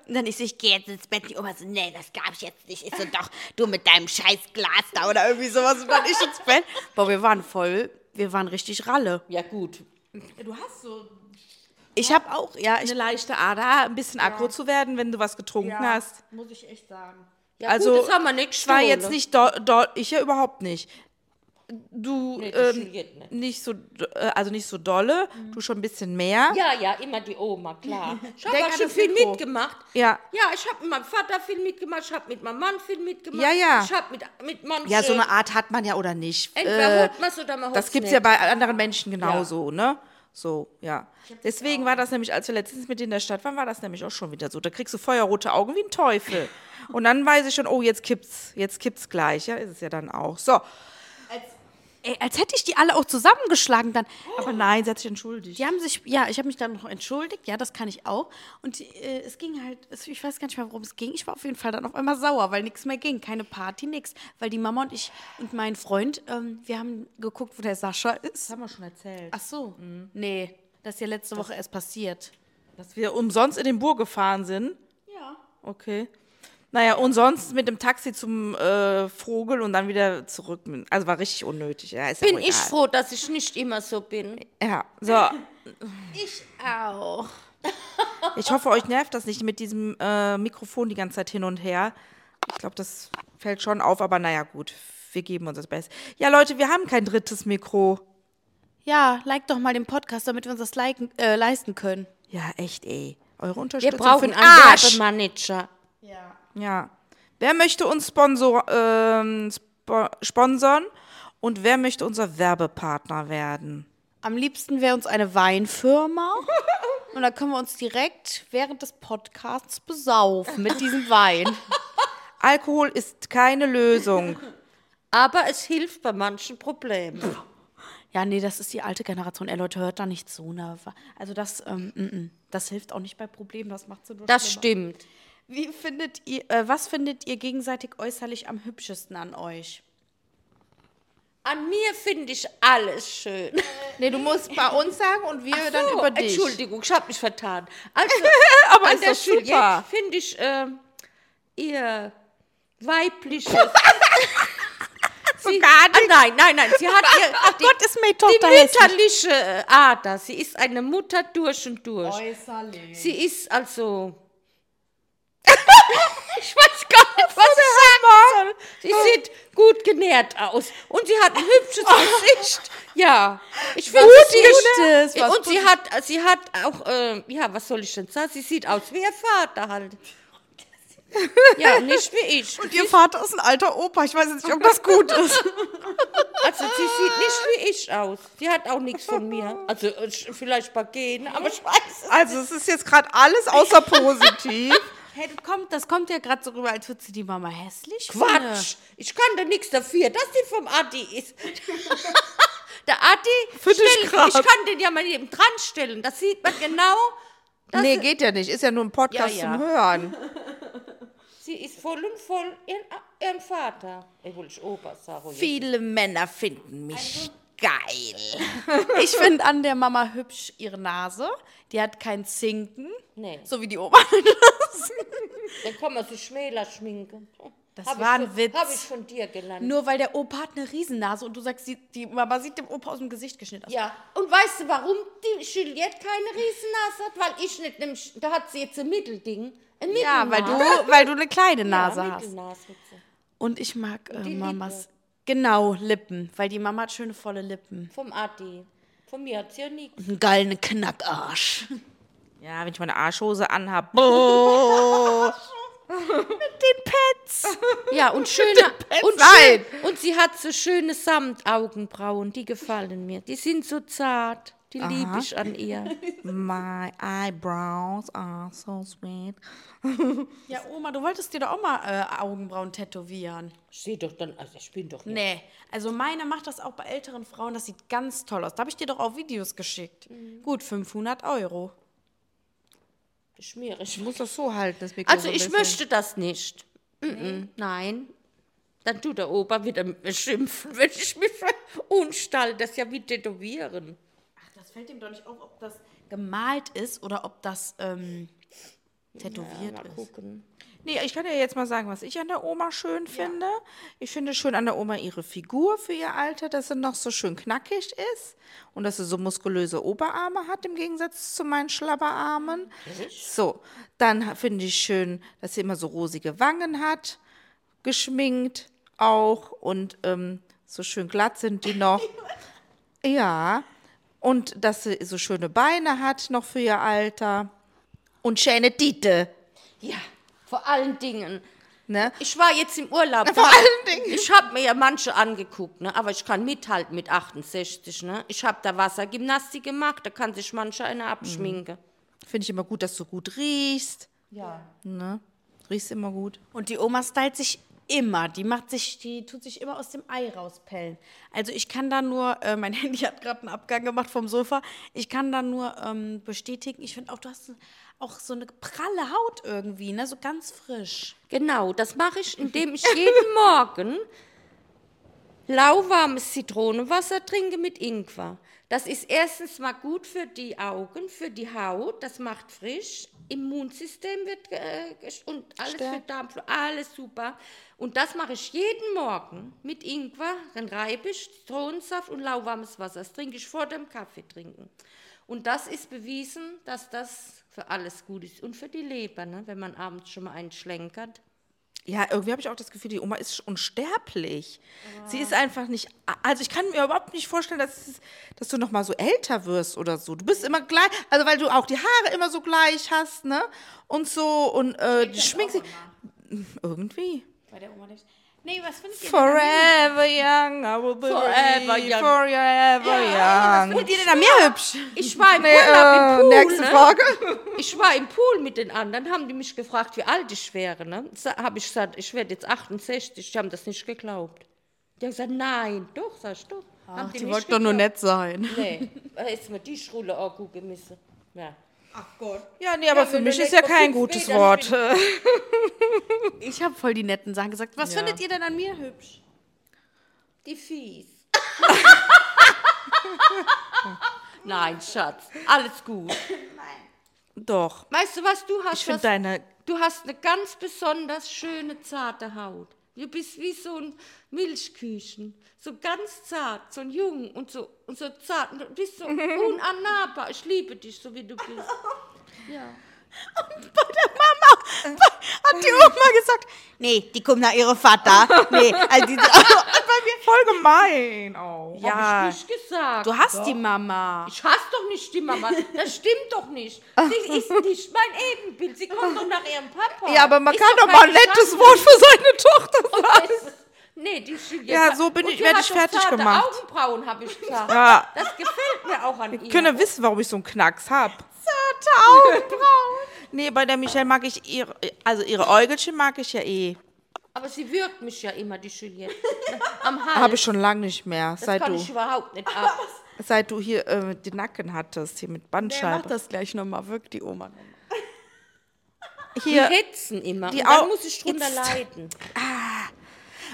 Und dann ich so, ich gehe jetzt ins Bett, die Oma so, nee, das gab ich jetzt nicht. Ich so, doch, du mit deinem scheiß Glas da oder irgendwie sowas und dann ich ins Bett. Boah, wir waren voll, wir waren richtig Ralle. Ja gut. Du hast so Ich habe auch, ja, ich eine leichte Ader, ein bisschen aggro zu werden, wenn du was getrunken hast. muss ich echt sagen. Ja, Also, gut, das haben wir nicht Ich war jetzt nicht do, do, ich ja überhaupt nicht. Du Nee, ähm, nicht. nicht so, äh, also nicht so dolle, du schon ein bisschen mehr. Ja, ja, immer die Oma, klar. [LAUGHS] Ich habe schon viel Mikro. mitgemacht. Ja. Ja, ich habe mit meinem Vater viel mitgemacht, ich habe mit meinem Mann viel mitgemacht. Ja, ja. Ich habe mit, mit manchen... Ja, so eine Art hat man ja oder nicht. Entweder Äh, holt man es oder man holt das gibt es ja bei anderen Menschen genauso, ne? So, ja. Deswegen war das nämlich, als wir letztens mit in der Stadt waren, war das nämlich auch schon wieder so. Da kriegst du feuerrote Augen wie ein Teufel. [LAUGHS] Und dann weiß ich schon, oh, jetzt kippt's, jetzt kippt's gleich. Ja, ist es ja dann auch. So. Ey, als hätte ich die alle auch zusammengeschlagen dann. Aber nein, sie hat sich entschuldigt. Die haben sich, ja, ich habe mich dann noch entschuldigt, ja, das kann ich auch. Und äh, es ging halt, es, ich weiß gar nicht mehr, worum es ging. Ich war auf jeden Fall dann auf einmal sauer, weil nichts mehr ging. Keine Party, nichts. Weil die Mama und ich und mein Freund, ähm, wir haben geguckt, wo der Sascha ist. Das haben wir schon erzählt. Ach so. Nee, das ist ja letzte Woche erst passiert. Dass wir umsonst in den Bur gefahren sind. Ja. Okay. Naja, und sonst mit dem Taxi zum äh, Vogel und dann wieder zurück. Also war richtig unnötig. Ja, ist ja Bin auch ich froh, dass ich nicht immer so bin. Ja, so. [LAUGHS] Auch. [LAUGHS] Ich hoffe, euch nervt das nicht mit diesem äh, Mikrofon die ganze Zeit hin und her. Ich glaube, das fällt schon auf, aber naja, gut. Wir geben uns das Beste. Ja, Leute, wir haben kein drittes Mikro. Ja, like doch mal den Podcast, damit wir uns das liken, äh, leisten können. Ja, echt, ey. Eure Wir Unterstützung brauchen für den einen Arsch. Werbemanager. Ja. Wer möchte uns sponsor, ähm, spo sponsern und wer möchte unser Werbepartner werden? Am liebsten wäre uns eine Weinfirma. Und dann können wir uns direkt während des Podcasts besaufen mit diesem Wein. Alkohol ist keine Lösung. Aber es hilft bei manchen Problemen. Ja, nee, das ist die alte Generation. Ey, Leute, hört da nicht zu. Ne? Also das, ähm, mm, mm. das hilft auch nicht bei Problemen, das macht sie nur Das schlimmer. stimmt. Wie findet ihr, äh, was findet ihr gegenseitig äußerlich am hübschesten an euch? An mir finde ich alles schön. Nee, du musst bei uns sagen und wir dann Oh, über dich. Entschuldigung, ich habe mich vertan. Also, [LAUGHS] Aber an ist der. Juliette finde ich ähm, ihr weibliches, [LAUGHS] sie, gar nicht. Ah, nein, nein, nein, sie hat ihr, Ach Gott, ist meine die Tochter hässlich. mütterliche äh, Ader. Sie ist eine Mutter durch und durch. Sie ist also. Ich weiß gar nicht, was ich sagen soll. Sie sieht gut genährt aus. Und sie hat ein hübsches [LAUGHS] Gesicht. Ja. Ich finde sie was Und sie hat, sie hat auch, äh, ja, was soll ich denn sagen? Sie sieht aus wie ihr Vater halt. Ja, nicht wie ich. Und ihr Vater ist ein alter Opa. Ich weiß jetzt nicht, ob das gut ist. Also sie sieht nicht wie ich aus. Sie hat auch nichts von mir. Also vielleicht bei Genen, aber ich weiß es. Also es ist jetzt gerade alles außer positiv. Hey, das kommt, das kommt ja gerade so rüber, als würde sie die Mama hässlich Quatsch! Ich kann da nichts dafür, dass die vom Adi ist. [LAUGHS] Der Adi, stell, grad. ich kann den ja mal neben dran stellen. Das sieht man genau. nee, geht ja nicht. Ist ja nur ein Podcast Ja, ja. zum Hören. [LAUGHS] Sie ist voll und voll ihren, ihren Vater. Ich will ich Opa sagen. jetzt. Viele Männer finden mich geil. Ich finde an der Mama hübsch ihre Nase. Die hat kein Zinken. Nee. So wie die Oma. [LAUGHS] [LAUGHS] Dann kann man sich schmäler schminken. Das Hab war ein von, Witz. Habe ich von dir gelernt. Nur weil der Opa hat eine Riesennase und du sagst, die, die Mama sieht dem Opa aus dem Gesicht geschnitten aus. Ja, und weißt du, warum die Juliette keine Riesennase hat? Weil ich nicht, nämlich, da hat sie jetzt ein Mittelding. Ein Ja, weil du, weil du eine kleine Nase ja, hast. Und ich mag äh, die Mamas. Lippe. Genau, Lippen. Weil die Mama hat schöne volle Lippen. Vom Adi. Von mir hat sie ja nichts. Einen geilen Knackarsch. Ja, wenn ich meine Arschhose anhab. [LAUGHS] Den Pets. Ja, und schöne. und, Nein. schön, und sie hat so schöne Samtaugenbrauen, die gefallen mir. Die sind so zart. Die liebe ich an ihr. My eyebrows are so sweet. [LAUGHS] Ja, Oma, du wolltest dir doch auch mal äh, Augenbrauen tätowieren. Ich sehe doch dann, also ich bin doch nicht. Nee, also meine macht das auch bei älteren Frauen. Das sieht ganz toll aus. Da habe ich dir doch auch Videos geschickt. Gut, 500 Euro. Schmierig. Ich muss das so halten, das Mikro Also so ich bisschen. möchte das nicht. Mhm. Nein. Dann tut der Opa wieder mit mir schimpfen, [LAUGHS] wenn ich mich unstall. Das ist ja wie tätowieren. Ach, das fällt ihm doch nicht auf, ob das gemalt ist oder ob das ähm, tätowiert Mal ist. gucken. Nee, ich kann ja jetzt mal sagen, was ich an der Oma schön finde. Ich finde schön an der Oma ihre Figur für ihr Alter, dass sie noch so schön knackig ist und dass sie so muskulöse Oberarme hat im Gegensatz zu meinen Schlabberarmen. So, dann finde ich schön, dass sie immer so rosige Wangen hat, geschminkt auch und ähm, so schön glatt sind die noch. [LAUGHS] Ja, und dass sie so schöne Beine hat noch für ihr Alter und schöne Tiete. Ja, vor allen Dingen. Ne? Ich war jetzt im Urlaub. Vor da- allen Dingen. Ich habe mir ja manche angeguckt, ne? aber ich kann mithalten mit 68. Ne? Ich habe da Wassergymnastik gemacht, da kann sich mancher einer abschminken. Finde ich immer gut, dass du gut riechst. Ja. Ne? Riechst immer gut. Und die Oma stylt sich immer. Die macht sich, die tut sich immer aus dem Ei rauspellen. Also ich kann da nur, äh, mein [LAUGHS] Handy hat gerade einen Abgang gemacht vom Sofa. Ich kann da nur ähm, bestätigen. Ich finde auch, du hast auch so eine pralle Haut irgendwie, ne? So ganz frisch. Genau, das mache ich, indem ich jeden [LAUGHS] Morgen lauwarmes Zitronenwasser trinke mit Ingwer. Das ist erstens mal gut für die Augen, für die Haut, das macht frisch, Immunsystem wird äh, und alles für Darmflora, alles super. Und das mache ich jeden Morgen mit Ingwer, dann reibe ich Zitronensaft und lauwarmes Wasser. Das trinke ich vor dem Kaffee trinken. Und das ist bewiesen, dass das für alles gut ist und für die Leber, ne? wenn man abends schon mal einen schlenkert. Ja, irgendwie habe ich auch das Gefühl, die Oma ist unsterblich. Sie ist einfach nicht. Also ich kann mir überhaupt nicht vorstellen, dass, dass du noch mal so älter wirst oder so. Du bist immer gleich, also weil du auch die Haare immer so gleich hast, ne? Und so und äh, die schminkst dich. Irgendwie. Bei der Oma nicht. Nee, was findet ihr Forever young, I will be Forever young. Forever young. Findet ihr denn an mir hübsch? Ich war im Nee, Urlaub im äh, Pool. nächste ne? Frage. [LAUGHS] Ich war im Pool mit den anderen, haben die mich gefragt, wie alt ich wäre. Ne? Habe ich gesagt, ich werde jetzt 68. Die haben das nicht geglaubt. Die haben gesagt, nein, doch, sag ich doch. Haben Die nicht wollten doch nur nett sein. Nee, da ist mir die Schrulle auch gut gemessen. Ja. Ja, nee, aber Ja, für mich ist ja kein gutes Meter Wort. Ich [LAUGHS] habe voll die netten Sachen gesagt. Was findet ihr denn an mir hübsch? Die fies. [LAUGHS] Nein, Schatz, alles gut. Doch. Weißt du was, du hast Ich finde was, deine. du hast eine ganz besonders schöne, zarte Haut. Du bist wie so ein Milchküchen. So ganz zart, so ein Jung und so, und so zart. Du bist so [LAUGHS] unannahbar. Ich liebe dich, so wie du bist. Ja. Bei der Mama hat die Oma gesagt, nee, die kommt nach ihrem Vater. Nee, also die, [LAUGHS] Voll gemein auch. ja, Hab ich nicht gesagt. du hast die Mama. Ich hasse doch nicht die Mama. Das stimmt doch nicht. Sie [LAUGHS] ist nicht mein Ebenbild. Sie kommt doch nach ihrem Papa. Ja, aber man Ist kann doch mal ein nettes Schande. Wort für seine Tochter Und sagen. Nee, die Juliette. Ja, so bin Und ich- die werd hat ich doch fertig gemacht. Augenbrauen, habe ich gesagt. Ja. Das gefällt mir auch an ihr. Ich könnte wissen, warum ich so einen Knacks hab. Zarte Augenbrauen. Nee, bei der Michelle mag ich ihre, also ihre Äugelchen mag ich ja eh. Aber sie wirkt mich ja immer, die Juliette. [LAUGHS] Am Hals. Habe ich schon lange nicht mehr, Das seit kann du, ich überhaupt nicht ab. seit du hier äh, den Nacken hattest, hier mit Der macht Bandscheibe. das gleich nochmal, wirkt die Oma. Die Hier, hetzen immer. die und dann muss ich drunter Jetzt- leiden.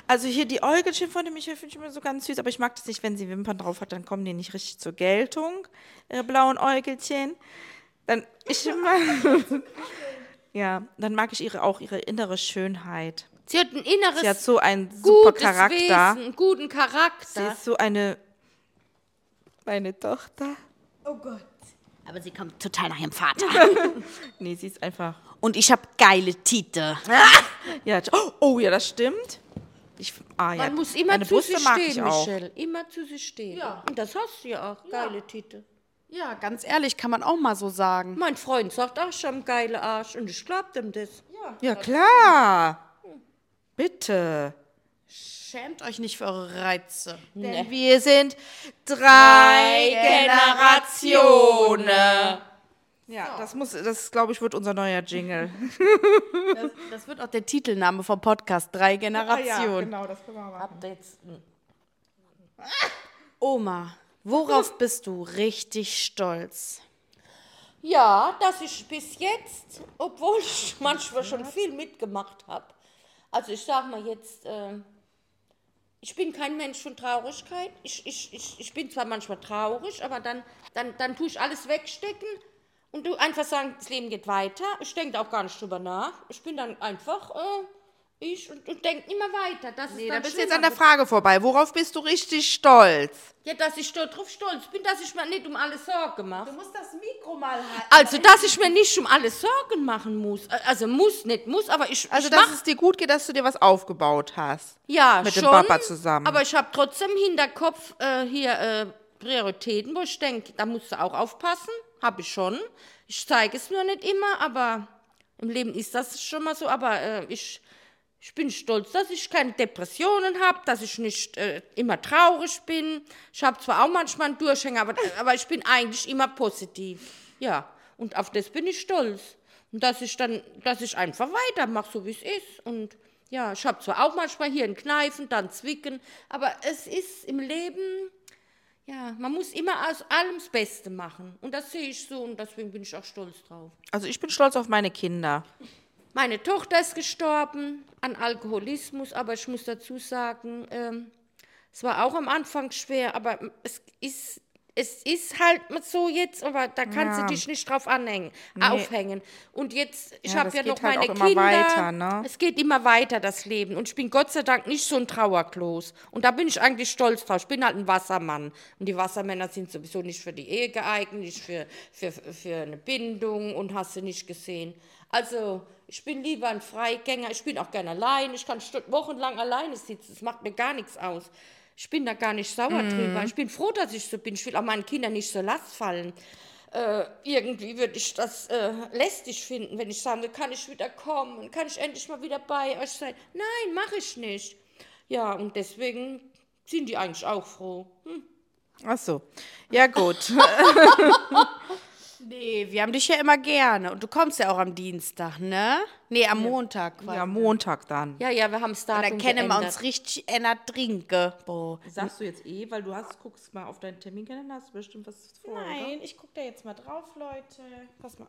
also hier die Äugelchen von der Michelle finde ich immer so ganz süß, aber ich mag das nicht, wenn sie Wimpern drauf hat, dann kommen die nicht richtig zur Geltung, ihre blauen Äugelchen. Dann, ich mag, [LAUGHS] ja, dann mag ich ihre, auch ihre innere Schönheit. Sie hat ein inneres, Sie hat so einen super Charakter. Wesen, einen guten Sie Charakter. ist so eine, meine Tochter. Aber sie kommt total nach ihrem Vater. [LAUGHS] Nee, sie ist einfach, Und ich habe geile Tite. [LAUGHS] ja, oh, oh ja, das stimmt. Ich, ah, ja. Man muss immer Meine zu sich mag stehen, ich auch. Michelle. Immer zu sich stehen. Ja. Und das hast du ja auch. Geile Titel. Ja, ganz ehrlich, kann man auch mal so sagen. Mein Freund sagt auch schon geile Arsch und ich glaub dem das. Ja, klar. Bitte. Schämt euch nicht für eure Reize. Denn wir sind drei Generationen. Ja, das muss, das glaube ich, wird unser neuer Jingle. Das, [LAUGHS] das wird auch der Titelname vom Podcast, Drei Generationen. genau, das können wir machen. Ihr jetzt Oma, worauf bist du richtig stolz? Ja, dass ich bis jetzt, obwohl ich [LAUGHS] manchmal schon viel mitgemacht habe, also ich sag mal jetzt, äh, ich bin kein Mensch von Traurigkeit. Ich, ich, ich, ich bin zwar manchmal traurig, aber dann, dann, dann tue ich alles wegstecken und du einfach sagen, das Leben geht weiter. Ich denke auch gar nicht drüber nach. Ich bin dann einfach äh, ich und, und denke immer weiter. Das Nee, ist da bist du jetzt an der. Frage vorbei. Worauf bist du richtig stolz? Ja, dass ich darauf stolz bin, dass ich mir nicht um alles Sorgen mache. musst das Mikro mal halten. Also, dass ich mir nicht um alles Sorgen machen muss. Also, muss, nicht muss, aber ich, Also, ich dass mach, es dir gut geht, dass du dir was aufgebaut hast. ja, mit dem schon, Papa zusammen. Aber ich habe trotzdem im Hinterkopf äh, hier äh, Prioritäten, wo ich denke, da musst du auch aufpassen. Habe ich schon. Ich zeige es nur nicht immer, aber im Leben ist das schon mal so. Aber äh, ich, ich bin stolz, dass ich keine Depressionen habe, dass ich nicht äh, immer traurig bin. Ich habe zwar auch manchmal einen Durchhänger, aber, aber ich bin eigentlich immer positiv. Ja, und auf das bin ich stolz. Und dass ich dann, dass ich einfach weitermache, so wie es ist. Und ja, ich habe zwar auch manchmal hier einen Kneifen, dann Zwicken, aber es ist im Leben, ja, man muss immer aus allem das Beste machen. Und das sehe ich so und deswegen bin ich auch stolz drauf. Also, ich bin stolz auf meine Kinder. Meine Tochter ist gestorben an Alkoholismus, aber ich muss dazu sagen, ähm, es war auch am Anfang schwer, aber es ist, es ist halt so jetzt, aber da kannst Ja. du dich nicht drauf anhängen, aufhängen. Und jetzt, ich Ja, habe ja noch halt meine auch immer Kinder. weiter, ne? Es geht immer weiter, das Leben. Und ich bin Gott sei Dank nicht so ein Trauerklos. Und da bin ich eigentlich stolz drauf. Ich bin halt ein Wassermann. Und die Wassermänner sind sowieso nicht für die Ehe geeignet, nicht für, für, für eine Bindung und hast du nicht gesehen. Also, ich bin lieber ein Freigänger. Ich bin auch gerne allein. Ich kann Stunden, wochenlang alleine sitzen. Das macht mir gar nichts aus. Ich bin da gar nicht sauer drüber. Ich bin froh, dass ich so bin. Ich will auch meinen Kindern nicht so Last fallen. Äh, irgendwie würde ich das äh, lästig finden, wenn ich sage, kann ich wieder kommen, kann ich endlich mal wieder bei euch sein. Nein, mache ich nicht. Ja, und deswegen sind die eigentlich auch froh. Hm. Ach so. Ja, gut. [LAUGHS] [LAUGHS] Nee, wir haben dich ja immer gerne. Und du kommst ja auch am Dienstag, ne? Nee, am Montag. quasi. ja, Montag dann. Ja, ja, wir haben es da. Und dann kennen wir uns richtig einer trinken. Boah. Sagst du jetzt eh, weil du hast, guckst mal auf deinen Terminkalender, hast du bestimmt was vor, Nein, ich guck da jetzt mal drauf, Leute. Pass mal.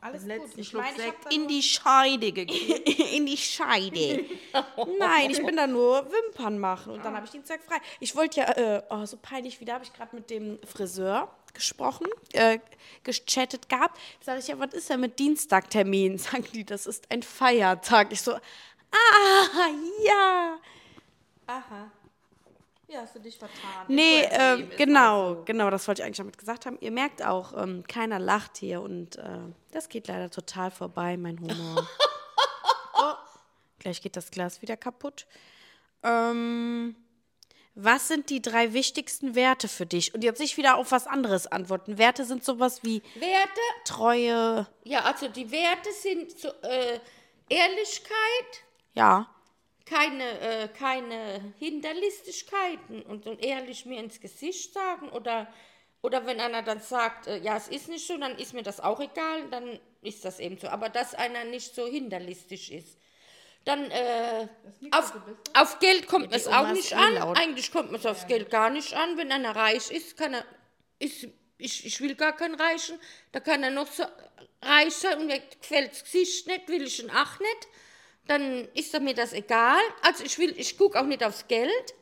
Alles gut. gut. Ich Schluck meine, ich [LAUGHS] in die Scheide gegeben. in die Scheide. Nein, ich bin da nur Wimpern machen und dann habe ich Dienstag frei. Ich wollte ja, äh, oh, so peinlich wieder, habe ich gerade mit dem Friseur gesprochen, äh, gechattet gehabt. Sag ich, ja, was ist denn mit Dienstagtermin? [LAUGHS] Sagen die, das ist ein Feiertag. Ich so, Ah, ja. Aha. Ja, hast du dich vertan. Nee, ist genau, halt so. genau, das wollte ich eigentlich damit gesagt haben. Ihr merkt auch, ähm, keiner lacht hier und äh, das geht leider total vorbei, mein Humor. [LAUGHS] oh, gleich geht das Glas wieder kaputt. Ähm, was sind die drei wichtigsten Werte für dich? Und jetzt nicht wieder auf was anderes antworten. Werte sind sowas wie Werte, Treue, ja, also die Werte sind so, äh, Ehrlichkeit, ja, keine, äh, keine Hinterlistigkeiten und, und ehrlich mir ins Gesicht sagen oder, oder wenn einer dann sagt, äh, ja, es ist nicht so, dann ist mir das auch egal, dann ist das eben so. Aber dass einer nicht so hinterlistig ist. Dann äh, auf, auf Geld kommt es auch nicht an. laut. Eigentlich kommt es aufs Geld gar nicht an. Wenn einer reich ist, kann er, ist, ich, ich will gar keinen Reichen, da kann er noch so reich sein und mir gefällt das Gesicht nicht, will ich ihn auch nicht dann ist mir das egal. Also ich will, ich gucke auch nicht aufs Geld.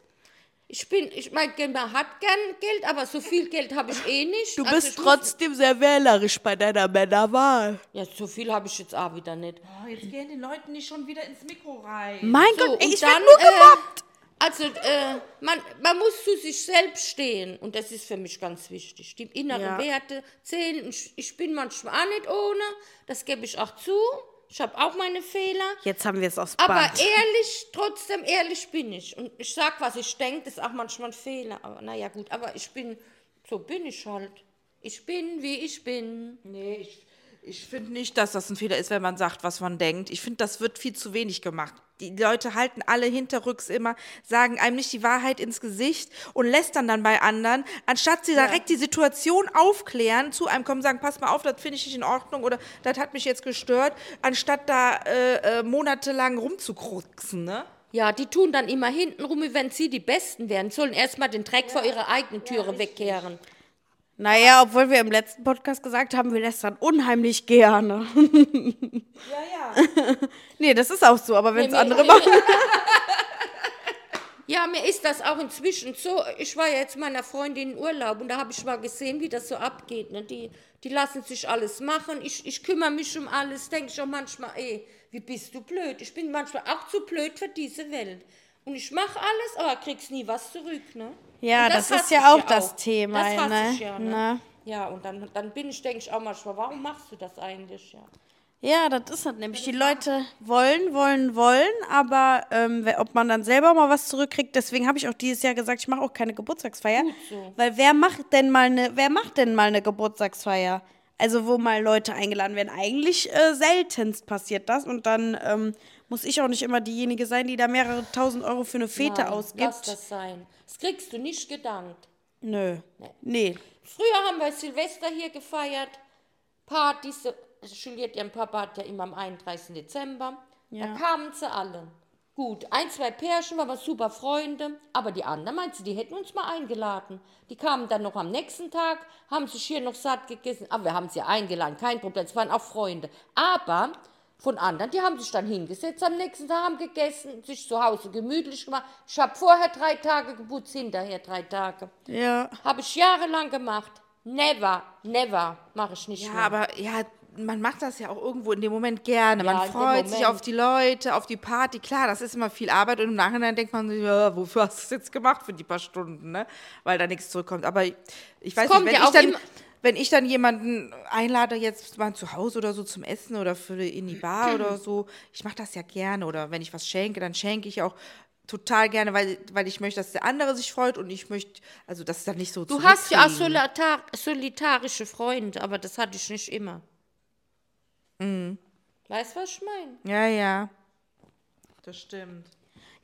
Ich bin, ich mein, man hat gern Geld, aber so viel Geld habe ich eh nicht. du Also bist ich muss- trotzdem sehr wählerisch bei deiner Männerwahl. Ja, so viel habe ich jetzt auch wieder nicht. Oh, jetzt gehen die Leute nicht schon wieder ins Mikro rein. Mein So, Gott, ey, ich werde nur äh, gemobbt. Also, äh, man, man muss zu sich selbst stehen und das ist für mich ganz wichtig. Die inneren Ja. Werte zählen. Ich, ich bin manchmal auch nicht ohne, das gebe ich auch zu. Ich habe auch meine Fehler. Jetzt haben wir es aufs Aber Band. ehrlich, trotzdem ehrlich bin ich. Und ich sag, was ich denke, das ist auch manchmal ein Fehler. Aber naja, gut, aber ich bin, so bin ich halt. Ich bin, wie ich bin. Nee, ich, ich finde nicht, dass das ein Fehler ist, wenn man sagt, was man denkt. Ich finde, das wird viel zu wenig gemacht. Die Leute halten alle hinterrücks immer, sagen einem nicht die Wahrheit ins Gesicht und lästern dann bei anderen, anstatt sie direkt die Situation aufklären, zu einem kommen, sagen, pass mal auf, das finde ich nicht in Ordnung oder das hat mich jetzt gestört, anstatt da äh, äh, monatelang rumzukruxen, ne? Ja, die tun dann immer hintenrum, wie wenn sie die Besten wären, sollen erstmal den Dreck vor ihrer eigenen Türe wegkehren. Naja, obwohl wir im letzten Podcast gesagt haben, wir lästern unheimlich gerne. [LAUGHS] Ja, ja. [LAUGHS] nee, das ist auch so, aber wenn es Nee, andere machen. [LAUGHS] Ja, mir ist das auch inzwischen so. Ich war ja jetzt mit meiner Freundin in Urlaub und da habe ich mal gesehen, wie das so abgeht. Ne? Die, die lassen sich alles machen. Ich, ich kümmere mich um alles. Denke ich auch manchmal, ey, wie bist du blöd? Ich bin manchmal auch zu blöd für diese Welt. Und ich mache alles, aber kriegst nie was zurück, ne? Ja, Und das ist ja auch das Thema, Das hasse ne? ich ja, ne? Ne? Ja, und dann, dann bin ich, denke ich auch manchmal, warum machst du das eigentlich, ja? Ja, das ist halt nämlich. Die Leute wollen, wollen, wollen, aber ähm, ob man dann selber mal was zurückkriegt, deswegen habe ich auch dieses Jahr gesagt, ich mache auch keine Geburtstagsfeier. Weil wer macht denn mal eine, wer macht denn mal eine Geburtstagsfeier? Also wo mal Leute eingeladen werden. Eigentlich äh, seltenst passiert das und dann ähm, muss ich auch nicht immer diejenige sein, die da mehrere tausend Euro für eine Fete Nein, ausgibt. Lass das sein. Das kriegst du nicht gedankt. Nö. Nee. Früher haben wir Silvester hier gefeiert, Partys. Juliette, ihren Papa hat ja immer am 31. Dezember. Da kamen sie alle. Gut, ein, zwei Pärchen waren wir super Freunde, aber die anderen, meinst du, die hätten uns mal eingeladen. Die kamen dann noch am nächsten Tag, haben sich hier noch satt gegessen, aber wir haben sie eingeladen, kein Problem, es waren auch Freunde. Aber von anderen, die haben sich dann hingesetzt am nächsten Tag, haben gegessen, sich zu Hause gemütlich gemacht. Ich habe vorher drei Tage geputzt, hinterher drei Tage. Ja. Habe ich jahrelang gemacht. Never, never mache ich nicht Ja, mehr. aber ja, man macht das ja auch irgendwo in dem Moment gerne. Ja, man freut sich auf die Leute, auf die Party. Klar, das ist immer viel Arbeit und im Nachhinein denkt man, sich, ja, wofür hast du es jetzt gemacht für die paar Stunden, ne? Weil da nichts zurückkommt. Aber ich, ich weiß nicht, wenn ja ich dann wenn ich dann jemanden einlade, jetzt mal zu Hause oder so zum Essen oder für in die Bar oder so, ich mache das ja gerne. Oder wenn ich was schenke, dann schenke ich auch total gerne, weil, weil ich möchte, dass der andere sich freut und ich möchte, also das ist dann nicht so du hast ja auch solitar solitarische Freunde, aber das hatte ich nicht immer. Mhm. Weißt du, was ich meine? Ja, ja. Das stimmt.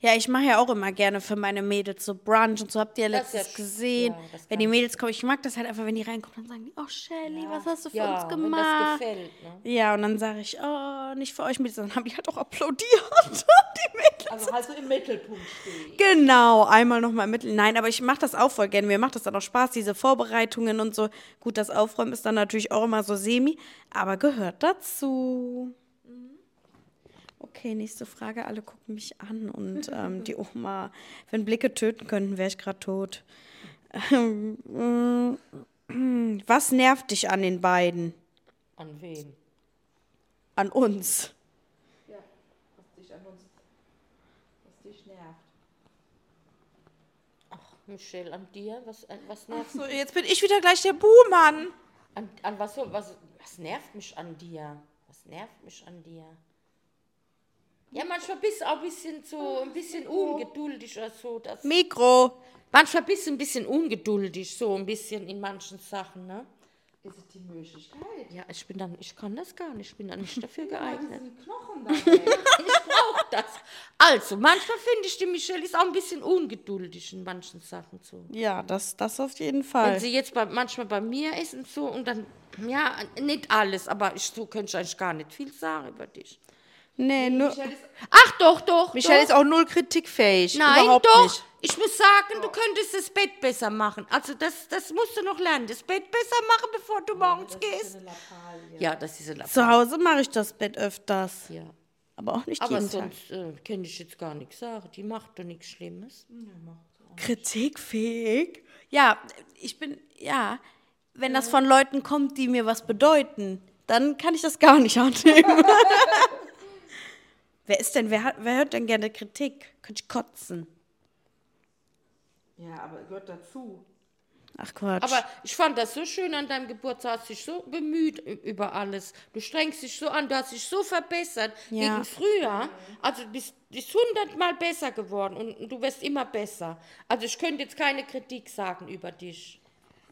Ja, ich mache ja auch immer gerne für meine Mädels so Brunch und so habt ihr ja Das ist ja gesehen. ja, wenn die Mädels kommen, ich mag das halt einfach, wenn die reinkommen, dann sagen die, oh Shelly, was hast du für uns gemacht? das gefällt. Ne? Ja, und dann sage ich, oh, nicht für euch Mädels, dann haben die halt auch applaudiert. [LAUGHS] die Mädels. Also halt so im Mittelpunkt stehen. Genau, einmal nochmal Mittel. Nein, aber ich mache das auch voll gerne. Mir macht das dann auch Spaß, diese Vorbereitungen und so. Gut, das Aufräumen ist dann natürlich auch immer so semi, aber gehört dazu. Okay, nächste Frage. Alle gucken mich an und ähm, die Oma, wenn Blicke töten könnten, wäre ich gerade tot. Ähm, mm, Was nervt dich an den beiden? An wen? An uns? dich nervt. Michelle, an dir? Was, an, was nervt So, jetzt bin ich wieder gleich der Buhmann. An, an was, so- was, was nervt mich an dir? Was nervt mich an dir? Ja, manchmal bist du auch ein bisschen so, ein bisschen ungeduldig oder so. Das, Mikro. manchmal bist du ein bisschen ungeduldig, so ein bisschen in manchen Sachen, ne? Ist es die Möglichkeit? Ja, ich bin dann, ich kann das gar nicht, ich bin dann nicht dafür geeignet. Knochen [LAUGHS] da Ich brauche das. Also, manchmal finde ich, die Michelle ist auch ein bisschen ungeduldig in manchen Sachen so. Ja, das, das auf jeden Wenn Fall. sie jetzt bei, manchmal bei mir ist und so und dann, ja, nicht alles, aber ich, so könnte ich eigentlich gar nicht viel sagen über dich. Nee, nur. Ach doch, doch. Michelle doch. ist auch null kritikfähig. Nein, Überhaupt doch. nicht. Ich muss sagen, du könntest das Bett besser machen. Also das, das musst du noch lernen. Das Bett besser machen, bevor du morgens gehst. Ja, das ist ein Zu Hause mache ich das Bett öfters. Ja. Aber auch nicht Aber jeden Tag. sonst äh, kann ich jetzt gar nichts sagen. Die macht doch nichts Schlimmes. Kritikfähig? Ja, ich bin, ja, wenn das von Leuten kommt, die mir was bedeuten, dann kann ich das gar nicht [LAUGHS] annehmen. [LAUGHS] wer ist denn, wer, hat, wer hört denn gerne Kritik? Könnte ich kotzen. Ja, aber gehört dazu. Ach Quatsch. Aber ich fand das so schön an deinem Geburtstag. Du hast dich so bemüht über alles. Du strengst dich so an, du hast dich so verbessert. Ja. Gegen früher. Also du bist, bist hundertmal besser geworden und, und du wirst immer besser. Also ich könnte jetzt keine Kritik sagen über dich.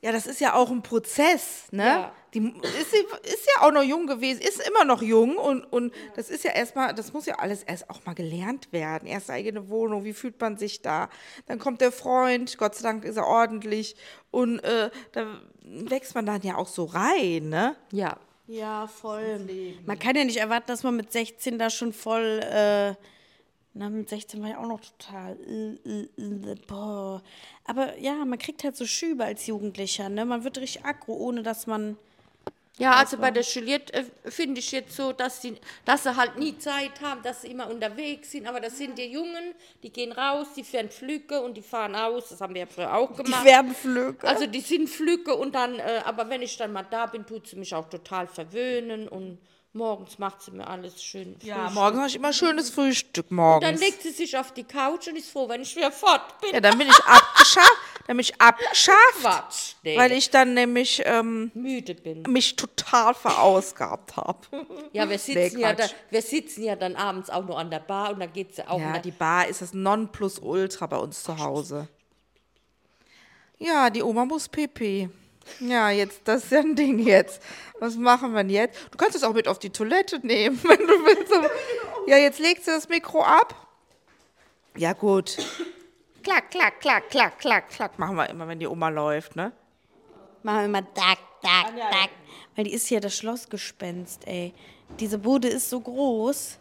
Ja, das ist ja auch ein Prozess, ne? Ja. Die ist, ist ja auch noch jung gewesen, ist immer noch jung und, und das ist ja erstmal, das muss ja alles erst auch mal gelernt werden. Erst eigene Wohnung, wie fühlt man sich da? Dann kommt der Freund, Gott sei Dank ist er ordentlich und äh, da wächst man dann ja auch so rein, ne? Ja. ja, voll. Man kann ja nicht erwarten, dass man mit 16 da schon voll, äh, na, mit 16 war ich auch noch total, äh, äh, äh, boah. Aber ja, man kriegt halt so Schübe als Jugendlicher, ne? Man wird richtig aggro, ohne dass man, Ja, also bei der Juliette äh, finde ich jetzt so, dass sie, dass sie halt nie Zeit haben, dass sie immer unterwegs sind. Aber das sind die Jungen, die gehen raus, die werden Flügge und die fahren aus. Das haben wir ja früher auch die gemacht. werden Flöge. Also die sind Flügge und dann, äh, aber wenn ich dann mal da bin, tut sie mich auch total verwöhnen und morgens macht sie mir alles schön. Ja, Frühstück. morgens mache ich immer schönes Frühstück Dann morgens. legt sie sich auf die Couch und ist froh, wenn ich wieder fort bin. Ja, dann bin ich abgeschafft, [LAUGHS] dann bin ich abgeschafft, Quatsch, nee, weil ich dann nämlich ähm, müde bin. mich total verausgabt habe. [LAUGHS] Ja, wir sitzen, ja, da, wir sitzen ja dann abends auch nur an der Bar und dann geht sie auch Ja, die Bar ist das Nonplusultra bei uns zu Hause. Ja, die Oma muss pipi. Ja, jetzt, das ist ja ein Ding jetzt. Was machen wir denn jetzt? Du kannst es auch mit auf die Toilette nehmen, [LAUGHS] wenn du willst. Ja, jetzt legst du das Mikro ab. Ja, gut. Klack, klack, klack, klack, klack, klack. Machen wir immer, wenn die Oma läuft, ne? Machen wir immer dack, dack, dack. Weil die ist hier das Schlossgespenst, ey. Diese Bude ist so groß.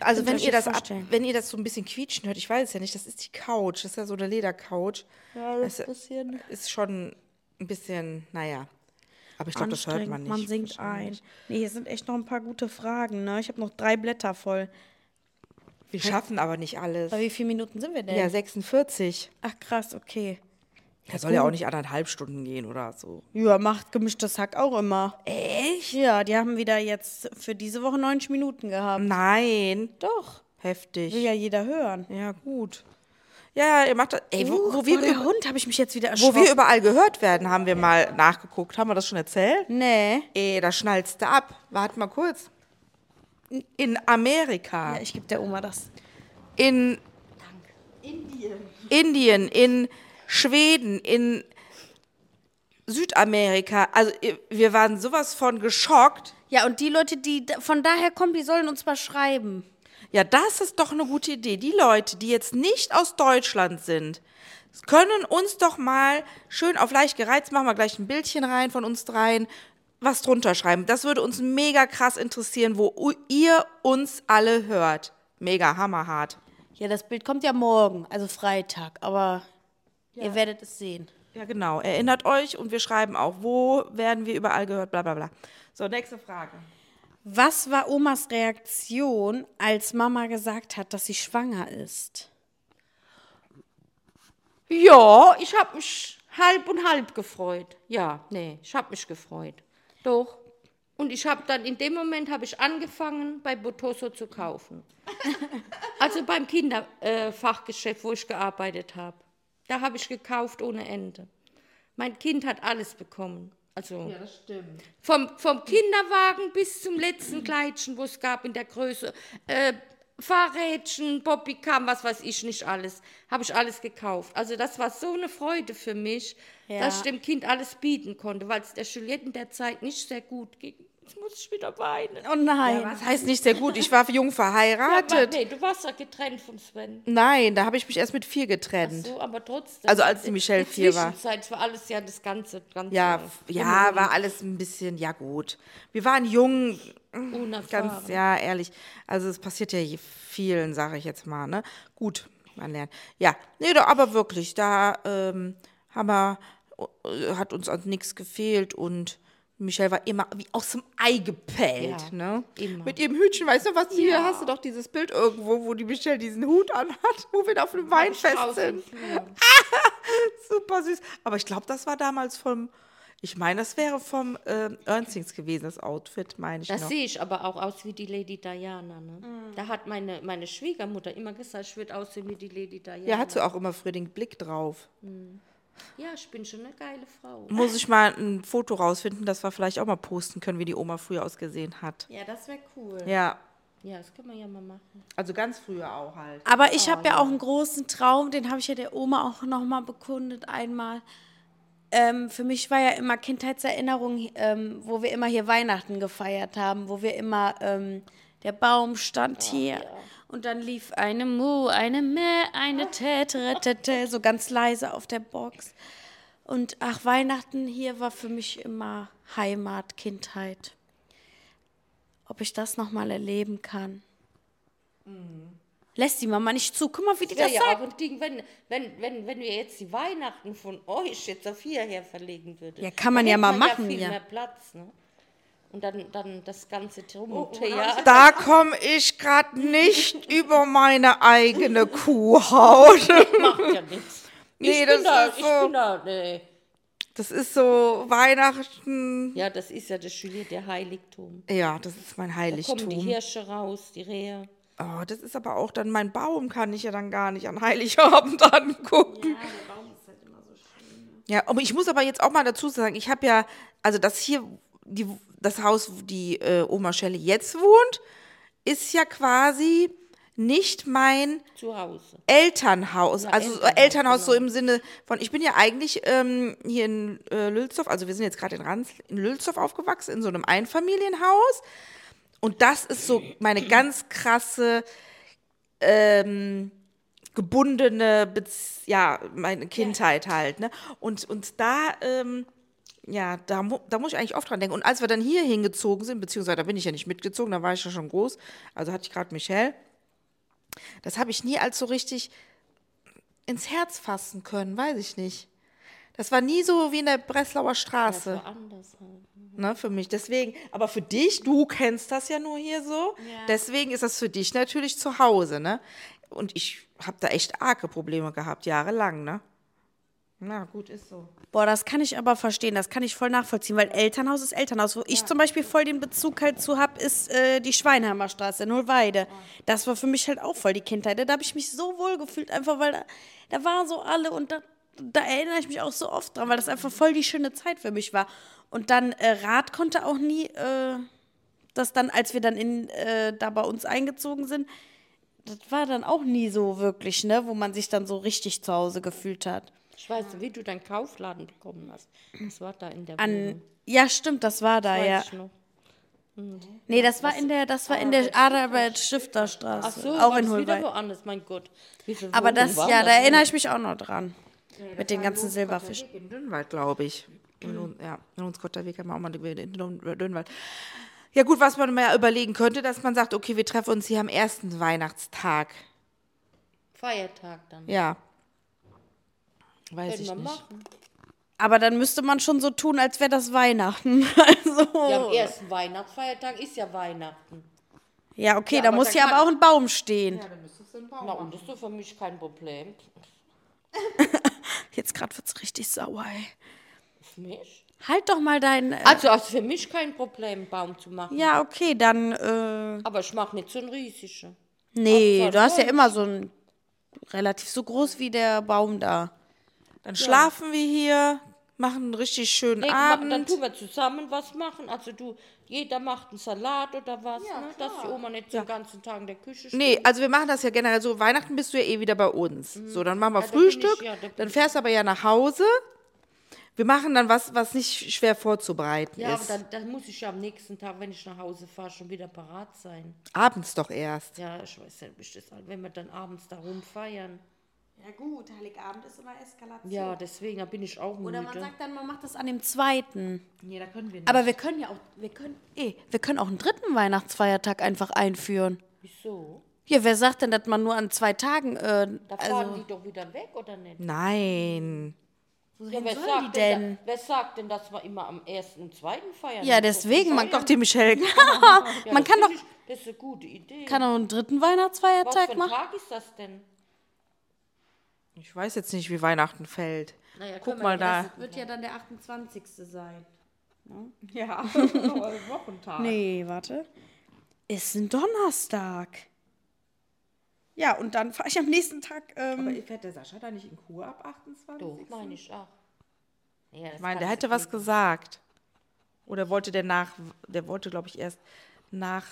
Also wenn ihr, das das ab, wenn ihr das so ein bisschen quietschen hört, ich weiß es ja nicht, das ist die Couch, das ist ja so eine Ledercouch. Ja, das bisschen ist schon ein bisschen, naja. Aber ich glaube, das hört man nicht. Man singt ein. Nee, hier sind echt noch ein paar gute Fragen, ne? Ich habe noch drei Blätter voll. Wir schaffen aber nicht alles. Bei wie vielen Minuten sind wir denn? Ja, 46. Ach krass, okay. Das soll ja auch nicht anderthalb Stunden gehen oder so. Ja, macht gemischtes Hack auch immer. Echt? Ja, die haben wieder jetzt für diese Woche 90 Minuten gehabt. Nein. Doch. Heftig. Will ja jeder hören. Ja, gut. Ja, ihr macht das. Ey, wo, wo, Wo wir, der über- Hund habe ich mich jetzt wieder wo erschrocken. wir überall gehört werden, haben wir mal nachgeguckt. Haben wir das schon erzählt? Nee. Ey, da schnallst du ab. Warte mal kurz. In Amerika. Ja, ich gebe der Oma das. in Indien, in Schweden, in Südamerika. Also wir waren sowas von geschockt. Ja, und die Leute, die von daher kommen, die sollen uns mal schreiben. Ja, das ist doch eine gute Idee. Die Leute, die jetzt nicht aus Deutschland sind, können uns doch mal schön auf leicht gereizt, machen wir gleich ein Bildchen rein von uns dreien, was drunter schreiben. Das würde uns mega krass interessieren, wo ihr uns alle hört. Mega hammerhart. Ja, das Bild kommt ja morgen, also Freitag, aber ihr werdet es sehen. Ja, genau. Erinnert euch und wir schreiben auch, wo werden wir überall gehört, bla bla bla. So, nächste Frage. Was war Omas Reaktion, als Mama gesagt hat, dass sie schwanger ist? Ja, ich habe mich halb und halb gefreut. Ja, nee, ich habe mich gefreut. Doch. Und ich habe dann in dem Moment habe ich angefangen, bei Botoso zu kaufen. [LAUGHS] also beim Kinderfachgeschäft, wo ich gearbeitet habe. Da habe ich gekauft ohne Ende. Mein Kind hat alles bekommen. Also ja, das stimmt. Vom, vom Kinderwagen bis zum letzten Kleidchen, wo es gab in der Größe. Äh, Fahrrädchen, Poppykam, was weiß ich nicht alles. Habe ich alles gekauft. Also das war so eine Freude für mich, ja. dass ich dem Kind alles bieten konnte, weil es der Juliette in der Zeit nicht sehr gut ging. Jetzt muss ich wieder weinen. Oh nein. Ja, was heißt nicht sehr gut? Ich war jung verheiratet. Ja, nee, du warst ja getrennt von Sven. Nein, da habe ich mich erst mit vier getrennt. Ach so, aber trotzdem. Also als die Michelle die vier war. Es war alles ja das Ganze. ganze ja, ja, war alles ein bisschen, ja gut. Wir waren jung, Unerfahren. ganz, ja, ehrlich. Also es passiert ja vielen, sage ich jetzt mal, ne? Gut, man lernt. Ja, nee, aber wirklich, da ähm, haben wir, äh, hat uns an nichts gefehlt und Michelle war immer wie aus dem Ei gepellt, ja, ne? Immer. Mit ihrem Hütchen, weißt du was? Ja. Hier hast du doch dieses Bild irgendwo, wo die Michelle diesen Hut anhat, wo wir auf einem Weinfest sind. [LAUGHS] Super süß. Aber ich glaube, das war damals vom, ich meine, das wäre vom äh, Ernstings gewesen, das Outfit, meine ich. Das sehe ich aber auch aus wie die Lady Diana. Ne? Mhm. Da hat meine, meine Schwiegermutter immer gesagt, ich würde aussehen wie die Lady Diana. Ja, hat sie auch immer früher den Blick drauf. Mhm. Ja, ich bin schon eine geile Frau. Muss ich mal ein Foto rausfinden, dass wir vielleicht auch mal posten können, wie die Oma früher ausgesehen hat. Ja, das wäre cool. Ja. Ja, das können wir ja mal machen. Also ganz früher auch halt. Aber ich oh, habe ja. ja auch einen großen Traum, den habe ich ja der Oma auch noch mal bekundet einmal. Ähm, für mich war ja immer Kindheitserinnerung, ähm, wo wir immer hier Weihnachten gefeiert haben, wo wir immer, ähm, der Baum stand oh, hier. Ja und dann lief eine Mu, eine Mä, eine Tätere, so ganz leise auf der Box. Und ach, Weihnachten hier war für mich immer Heimat, Kindheit. Ob ich das nochmal erleben kann. Mhm. Lässt die Mama nicht zu. Guck mal, wie die das, das ja sagt. Auch ein Ding, wenn, wenn, wenn, wenn wir jetzt die Weihnachten von euch jetzt auf hierher verlegen würden. Ja, kann man ja mal machen. Ja, viel ja. mehr Platz, ne? Und dann, dann das ganze Theater. Da komme ich gerade nicht [LAUGHS] über meine eigene Kuhhaut. [LAUGHS] Macht ja nichts. [LAUGHS] Nee, das da, ist so. Da, nee. Das ist so Weihnachten. Ja, das ist ja das Juliet, der Heiligtum. Ja, das ist mein Heiligtum. Da kommen die Hirsche raus, die Rehe. Oh, das ist aber auch dann mein Baum, kann ich ja dann gar nicht an Heiligabend angucken. Ja, der Baum ist halt immer so schön. Ne? Ja, aber ich muss aber jetzt auch mal dazu sagen, ich habe ja, also das hier, die das Haus, wo die äh, Oma Shelley jetzt wohnt, ist ja quasi nicht mein Zuhause. Elternhaus. Ja, also Elternhaus, Elternhaus genau. so im Sinne von, ich bin ja eigentlich ähm, hier in äh, Lülsdorf, also wir sind jetzt gerade in Rans, in Lülsdorf aufgewachsen, in so einem Einfamilienhaus. Und das ist so meine ganz krasse, ähm, gebundene, Bez ja, meine Kindheit halt. Ne? Und, und da ähm, ja, da, da muss ich eigentlich oft dran denken. Und als wir dann hier hingezogen sind, beziehungsweise da bin ich ja nicht mitgezogen, da war ich ja schon groß, also hatte ich gerade Michelle, das habe ich nie als so richtig ins Herz fassen können, weiß ich nicht. Das war nie so wie in der Breslauer Straße. Das war anders halt. Ne, für mich. Deswegen, aber für dich, du kennst das ja nur hier so. Ja. Deswegen ist das für dich natürlich zu Hause, ne? Und ich habe da echt arge Probleme gehabt, jahrelang, ne? Na gut, ist so. Boah, das kann ich aber verstehen, das kann ich voll nachvollziehen, weil Elternhaus ist Elternhaus. Wo ja. ich zum Beispiel voll den Bezug halt zu habe, ist äh, die Schweinheimer Straße in Hohlweide. Ja. Das war für mich halt auch voll die Kindheit. Da habe ich mich so wohl gefühlt, einfach weil da, da waren so alle und da, da erinnere ich mich auch so oft dran, weil das einfach voll die schöne Zeit für mich war. Und dann äh, Rad konnte auch nie, äh, das dann, als wir dann in, äh, da bei uns eingezogen sind, das war dann auch nie so wirklich, ne, wo man sich dann so richtig zu Hause gefühlt hat. Ich weiß, wie du deinen Kaufladen bekommen hast. Das war da in der An, Wohnung. Ja, stimmt, das war da, das ja. Ich noch. Mhm. Nee, das war in der, das war in der Arbeit-Stifterstraße. Ach so, auch in Holbein. wieder woanders, mein Gott. Aber das, ja, da erinnere ich mich auch noch dran. Ja, mit den ganzen Silberfischen. In Dünnwald, glaube ich. Mhm. Ja, in uns Gotterweg haben wir auch mal in Dünnwald. Ja gut, was man mal überlegen könnte, dass man sagt, okay, wir treffen uns hier am ersten Weihnachtstag. Feiertag dann. Ja, Weiß Können ich nicht. Machen. Aber dann müsste man schon so tun, als wäre das Weihnachten. [LAUGHS] Also. Ja, am ersten Weihnachtsfeiertag ist ja Weihnachten. Ja, okay, ja, da muss ja aber auch ein Baum stehen. Ja, dann müsstest du einen Baum Na, und das ist für mich kein Problem. [LAUGHS] Jetzt gerade wird es richtig sauer, ey. Auf mich? Halt doch mal dein. Äh, Also, also für mich kein Problem, einen Baum zu machen. ja, okay, dann. Äh, Aber ich mache nicht so einen riesigen. nee, Ach, du hast ja immer so ein. Relativ so groß wie der Baum da. Dann schlafen wir hier, machen einen richtig schönen Nee, Abend. dann tun wir zusammen was machen. Also du, jeder macht einen Salat oder was, ne? dass die Oma nicht den ganzen Tag in der Küche steht. Nee, also wir machen das ja generell so. Weihnachten bist du ja eh wieder bei uns. So, dann machen wir Mhm. Ja, bin ich- Frühstück. ja, da dann fährst du aber ja nach Hause. Wir machen dann was, was nicht schwer vorzubereiten Ja, aber ist. dann, dann muss ich ja am nächsten Tag, wenn ich nach Hause fahre, schon wieder parat sein. Abends doch erst. Ja, ich weiß nicht, wie ich das, wenn wir dann abends da rumfeiern. Ja, gut, Heiligabend ist immer Eskalation. Ja, deswegen, da bin ich auch müde. Oder man sagt dann, man macht das an dem zweiten. Nee, da können wir nicht. Aber wir können ja auch, wir können, eh, wir können auch einen dritten Weihnachtsfeiertag einfach einführen. Wieso? Ja, wer sagt denn, dass man nur an zwei Tagen, äh, Da fahren also, die doch wieder weg, oder nicht? Nein. Ja, wer, sagt die denn? denn? Da, wer sagt denn, dass wir immer am ersten und zweiten feiern? ja, deswegen, [LAUGHS] man. Doch, die Michelle. Ja, man das kann doch- Ich, das ist eine gute Idee. kann auch einen dritten Was für Weihnachtsfeiertag ein machen. Tag ist das denn? Ich weiß jetzt nicht, wie Weihnachten fällt. Naja, Guck können wir mal da. Wird ja dann der 28. sein. Ja, [LAUGHS] Wochentag. Nee, warte. Ist ein Donnerstag. Ja, und dann fahre ich am nächsten Tag. Aber Ähm, fährt der Sascha da nicht in Kur ab 28? Doch, meine ich auch. Ja, Ich meine, der hätte was gesagt. Oder wollte der nach, der wollte, glaube ich, erst nach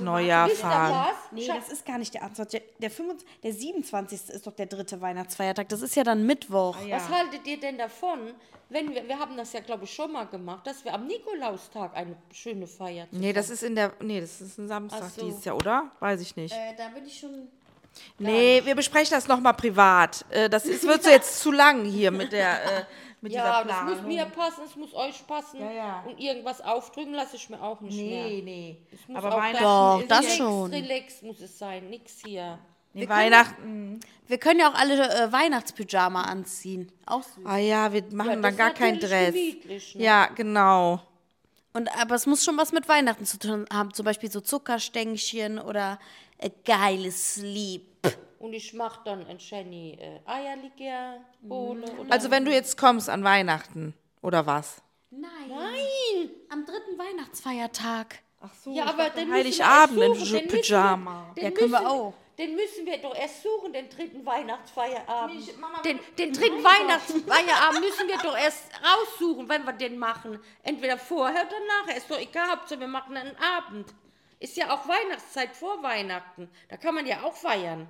Neujahr Wisst ihr fahren. was? nee, das ist gar nicht der 28. Der, 25, der 27. ist doch der dritte Weihnachtsfeiertag. Das ist ja dann Mittwoch. Was haltet ihr denn davon, wenn wir, wir haben das ja, glaube ich, schon mal gemacht, dass wir am Nikolaustag eine schöne Feier Nee, das ist in der, nee, das ist ein Samstag Ach so. dieses Jahr, oder? Weiß ich nicht. Äh, da bin ich schon. nee, wir besprechen das nochmal privat. Äh, das ist, wird so jetzt zu lang hier mit der, äh, [LAUGHS] mit Ja, dieser das Planung. muss mir passen, es muss euch passen. Ja, ja. Und irgendwas aufdrücken lasse ich mir auch nicht mehr. Nee, nee. Es muss Aber auch Weihnachten Doch, ist das relax, schon. Relax muss es sein, nix hier. Nee, Weihnachten. Wir können ja auch alle äh, Weihnachtspyjama anziehen. Auch süß. Ah ja, wir machen Ja, dann das gar keinen Dress. ne? Ja, genau. Und, aber es muss schon was mit Weihnachten zu tun haben. Zum Beispiel so Zuckerstängchen oder äh, geiles Lieb. Und ich mache dann ein Jenny äh, Eierlikör, Bohle. Oder Also wenn du jetzt kommst an Weihnachten, oder was? Nein. Nein. Am dritten Weihnachtsfeiertag. Ach so, ja, aber den Heiligabend in müssen wir erst suchen, den Pyjama. Müssen, Ja, den können wir müssen, auch. Den müssen wir doch erst suchen, den dritten Weihnachtsfeierabend. Nicht, Mama, den, den dritten Weihnachtsfeierabend müssen wir doch erst raussuchen, wenn wir den machen. Entweder vorher oder nachher. Ist doch egal, Hauptsache wir machen einen Abend. Ist ja auch Weihnachtszeit vor Weihnachten. Da kann man ja auch feiern.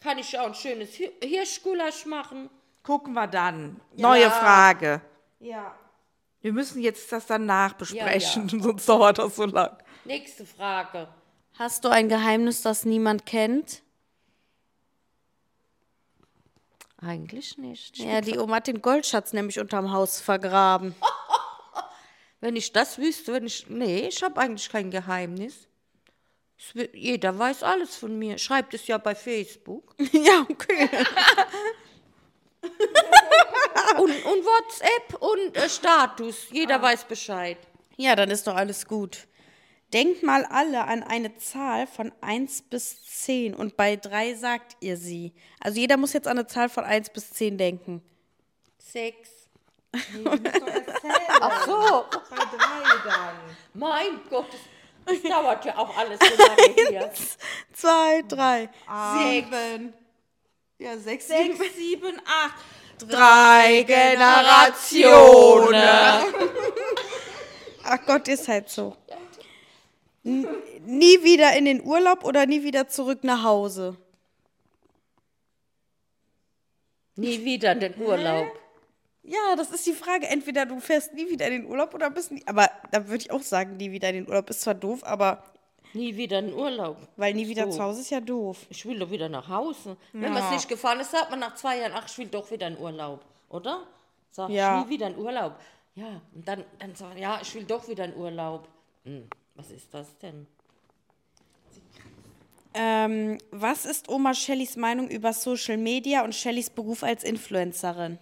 Kann ich auch ein schönes Hi- Hirschgulasch machen. Gucken wir dann. Neue Ja. Frage. Ja. Wir müssen jetzt das dann nachbesprechen, sonst dauert das so lang. Nächste Frage. Hast du ein Geheimnis, das niemand kennt? Eigentlich nicht. Ja, die Oma hat den Goldschatz nämlich unterm Haus vergraben. [LAUGHS] Wenn ich das wüsste, wenn ich. Nee, ich habe eigentlich kein Geheimnis. Wird, jeder weiß alles von mir. Schreibt es ja bei Facebook. [LAUGHS] ja, okay. [LAUGHS] Und, und WhatsApp und äh, Status. Jeder weiß Bescheid. Ja, dann ist doch alles gut. Denkt mal alle an eine Zahl von 1 bis 10 und bei 3 sagt ihr sie. Also jeder muss jetzt an eine Zahl von 1 bis 10 denken. Sechs. Ach so. Bei drei dann. Mein Gott, das, dauert ja auch alles so lange [LAUGHS] hier. 2, 3, Sieben. ja, 6, Sechs, sieben, acht. Drei Generationen. Ach Gott, ist halt so. N nie wieder in den Urlaub oder nie wieder zurück nach Hause? Nie wieder in den Urlaub. Ja, das ist die Frage. Entweder du fährst nie wieder in den Urlaub oder bist nie. Aber da würde ich auch sagen, nie wieder in den Urlaub ist zwar doof, aber Nie wieder in den Urlaub. weil nie wieder So. zu Hause ist ja doof. Ich will doch wieder nach Hause. Wenn man es nicht gefahren ist, sagt man nach zwei Jahren, ach, ich will doch wieder in Urlaub. Oder? Sag Ja. ich, nie wieder in Urlaub. Ja, und dann, dann sagt man, ja, ich will doch wieder in Urlaub. Hm, was ist das denn? Ähm, was ist Oma Shellys Meinung über Social Media und Shellys Beruf als Influencerin?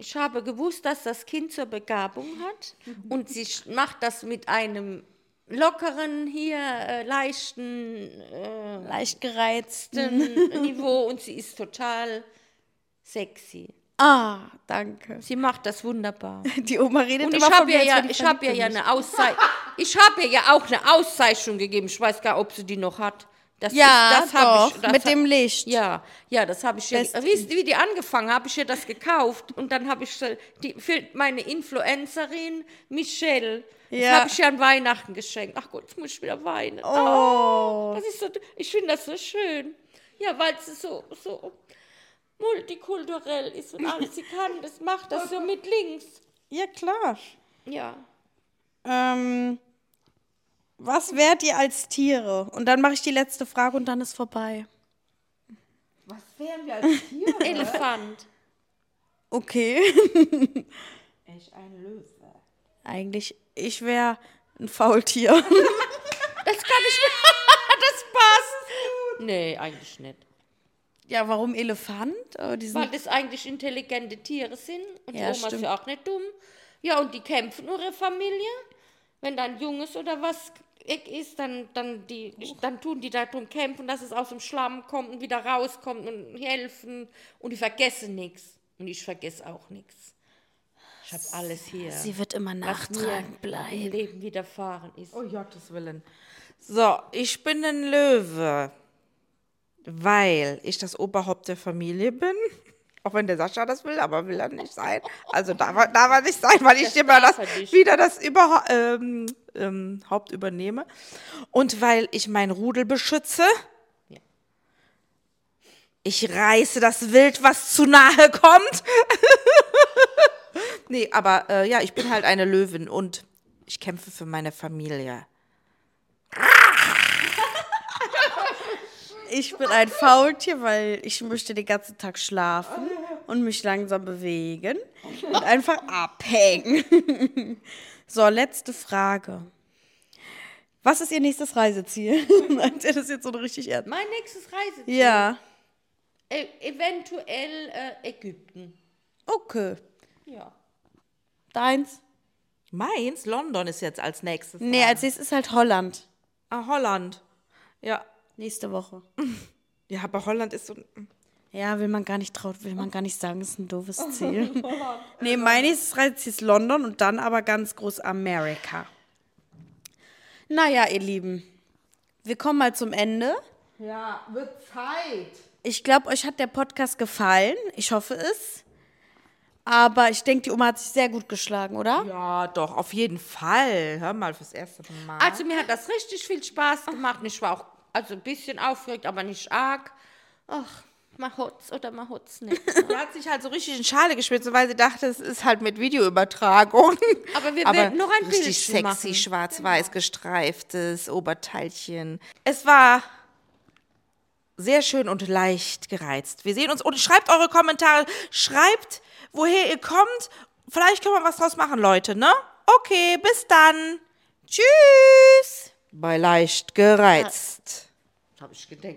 Ich habe gewusst, dass das Kind zur Begabung hat und sie macht das mit einem lockeren, hier äh, leichten Leicht gereizt. [LAUGHS] Niveau und sie ist total sexy. Ah, danke. Sie macht das wunderbar. [LAUGHS] Die Oma redet Und ich habe ihr ja, ich habe ihr ja eine Auszeichnung, [LAUGHS] ich habe ihr ja auch eine Auszeichnung gegeben. Ich weiß gar, ob sie die noch hat. Das Ja, ist, das hab doch, ich, das mit hab- dem Licht. Ja, ja, das habe ich. Ja, Best- wie, wie die angefangen, habe ich ihr das gekauft und dann habe ich so- die, für meine Influencerin Michelle. Das Ja. habe ich ihr an Weihnachten geschenkt. Ach Gott, jetzt muss ich wieder weinen. Oh, das ist so, ich finde das so schön. Ja, weil es so, so multikulturell ist und alles. Sie kann das, macht das so mit links. Ja, klar. Ja. Ähm, was wärt ihr als Tiere? Und dann mache ich die letzte Frage und dann ist vorbei. Was wären wir als Tiere? [LAUGHS] Elefant. Okay. [LAUGHS] ich ein Löwe. Eigentlich, ich wäre ein Faultier. [LAUGHS] Das kann ich Das passt. Nee, eigentlich nicht. ja, warum Elefant? Oh, die sind Weil das eigentlich intelligente Tiere sind. Und Ja, die Oma ist ja auch nicht dumm. Ja, und die kämpfen nur ihre Familie. Wenn da ein Junges oder was Eck ist, dann, dann, die, dann tun die darum kämpfen, dass es aus dem Schlamm kommt und wieder rauskommt und helfen. Und die vergessen nichts. Und ich vergesse auch nichts. Ich habe alles hier. Sie wird immer nachtragend mir im bleiben. Leben widerfahren ist. Oh Gottes Willen. So, ich bin ein Löwe, weil ich das Oberhaupt der Familie bin. [LAUGHS] Auch wenn der Sascha das will, aber will er nicht sein. Also darf er, darf er nicht sein, weil ich immer das, er wieder das Überha ähm, ähm, Haupt übernehme. Und weil ich mein Rudel beschütze. Ich reiße das Wild, was zu nahe kommt. [LAUGHS] nee, aber äh, ja, ich bin halt eine Löwin und ich kämpfe für meine Familie. [LAUGHS] Ich bin ein Faultier, weil ich möchte den ganzen Tag schlafen und mich langsam bewegen und einfach abhängen. [LAUGHS] So, letzte Frage. Was ist Ihr nächstes Reiseziel? [LAUGHS] Meint ihr das jetzt so richtig ernst? Mein nächstes Reiseziel. Ja, E eventuell äh, Ägypten. okay. Ja. Deins? Mainz, London ist jetzt als nächstes. Nee, als nächstes ist halt Holland. Ah, Holland. Ja. Nächste Woche. [LAUGHS] Ja, aber Holland ist so. Ja, will man gar nicht traut, will man gar nicht sagen, ist ein doofes [LAUGHS] Ziel. nee, mein nächstes Reiseziel ist London und dann aber ganz groß Amerika. Naja, ihr Lieben, wir kommen mal zum Ende. Ja, wird Zeit. Ich glaube, euch hat der Podcast gefallen. Ich hoffe es. Aber ich denke, die Oma hat sich sehr gut geschlagen, oder? Ja, doch, auf jeden Fall. Hör mal fürs erste Mal. Also mir hat das richtig viel Spaß gemacht. Und ich war auch also ein bisschen aufgeregt, aber nicht arg. Ach, mal hutz oder mal hutz nicht. [LAUGHS] Sie hat sich halt so richtig in Schale geschwitzt, weil sie dachte, es ist halt mit Videoübertragung. Aber wir werden noch ein richtig Bildchen sexy, machen. schwarz-weiß gestreiftes Oberteilchen. Es war sehr schön und leicht gereizt. Wir sehen uns und schreibt eure Kommentare. Schreibt, woher ihr kommt. Vielleicht können wir was draus machen, Leute, ne? Okay, bis dann. Tschüss. Bei leicht gereizt. Habe ich gedacht.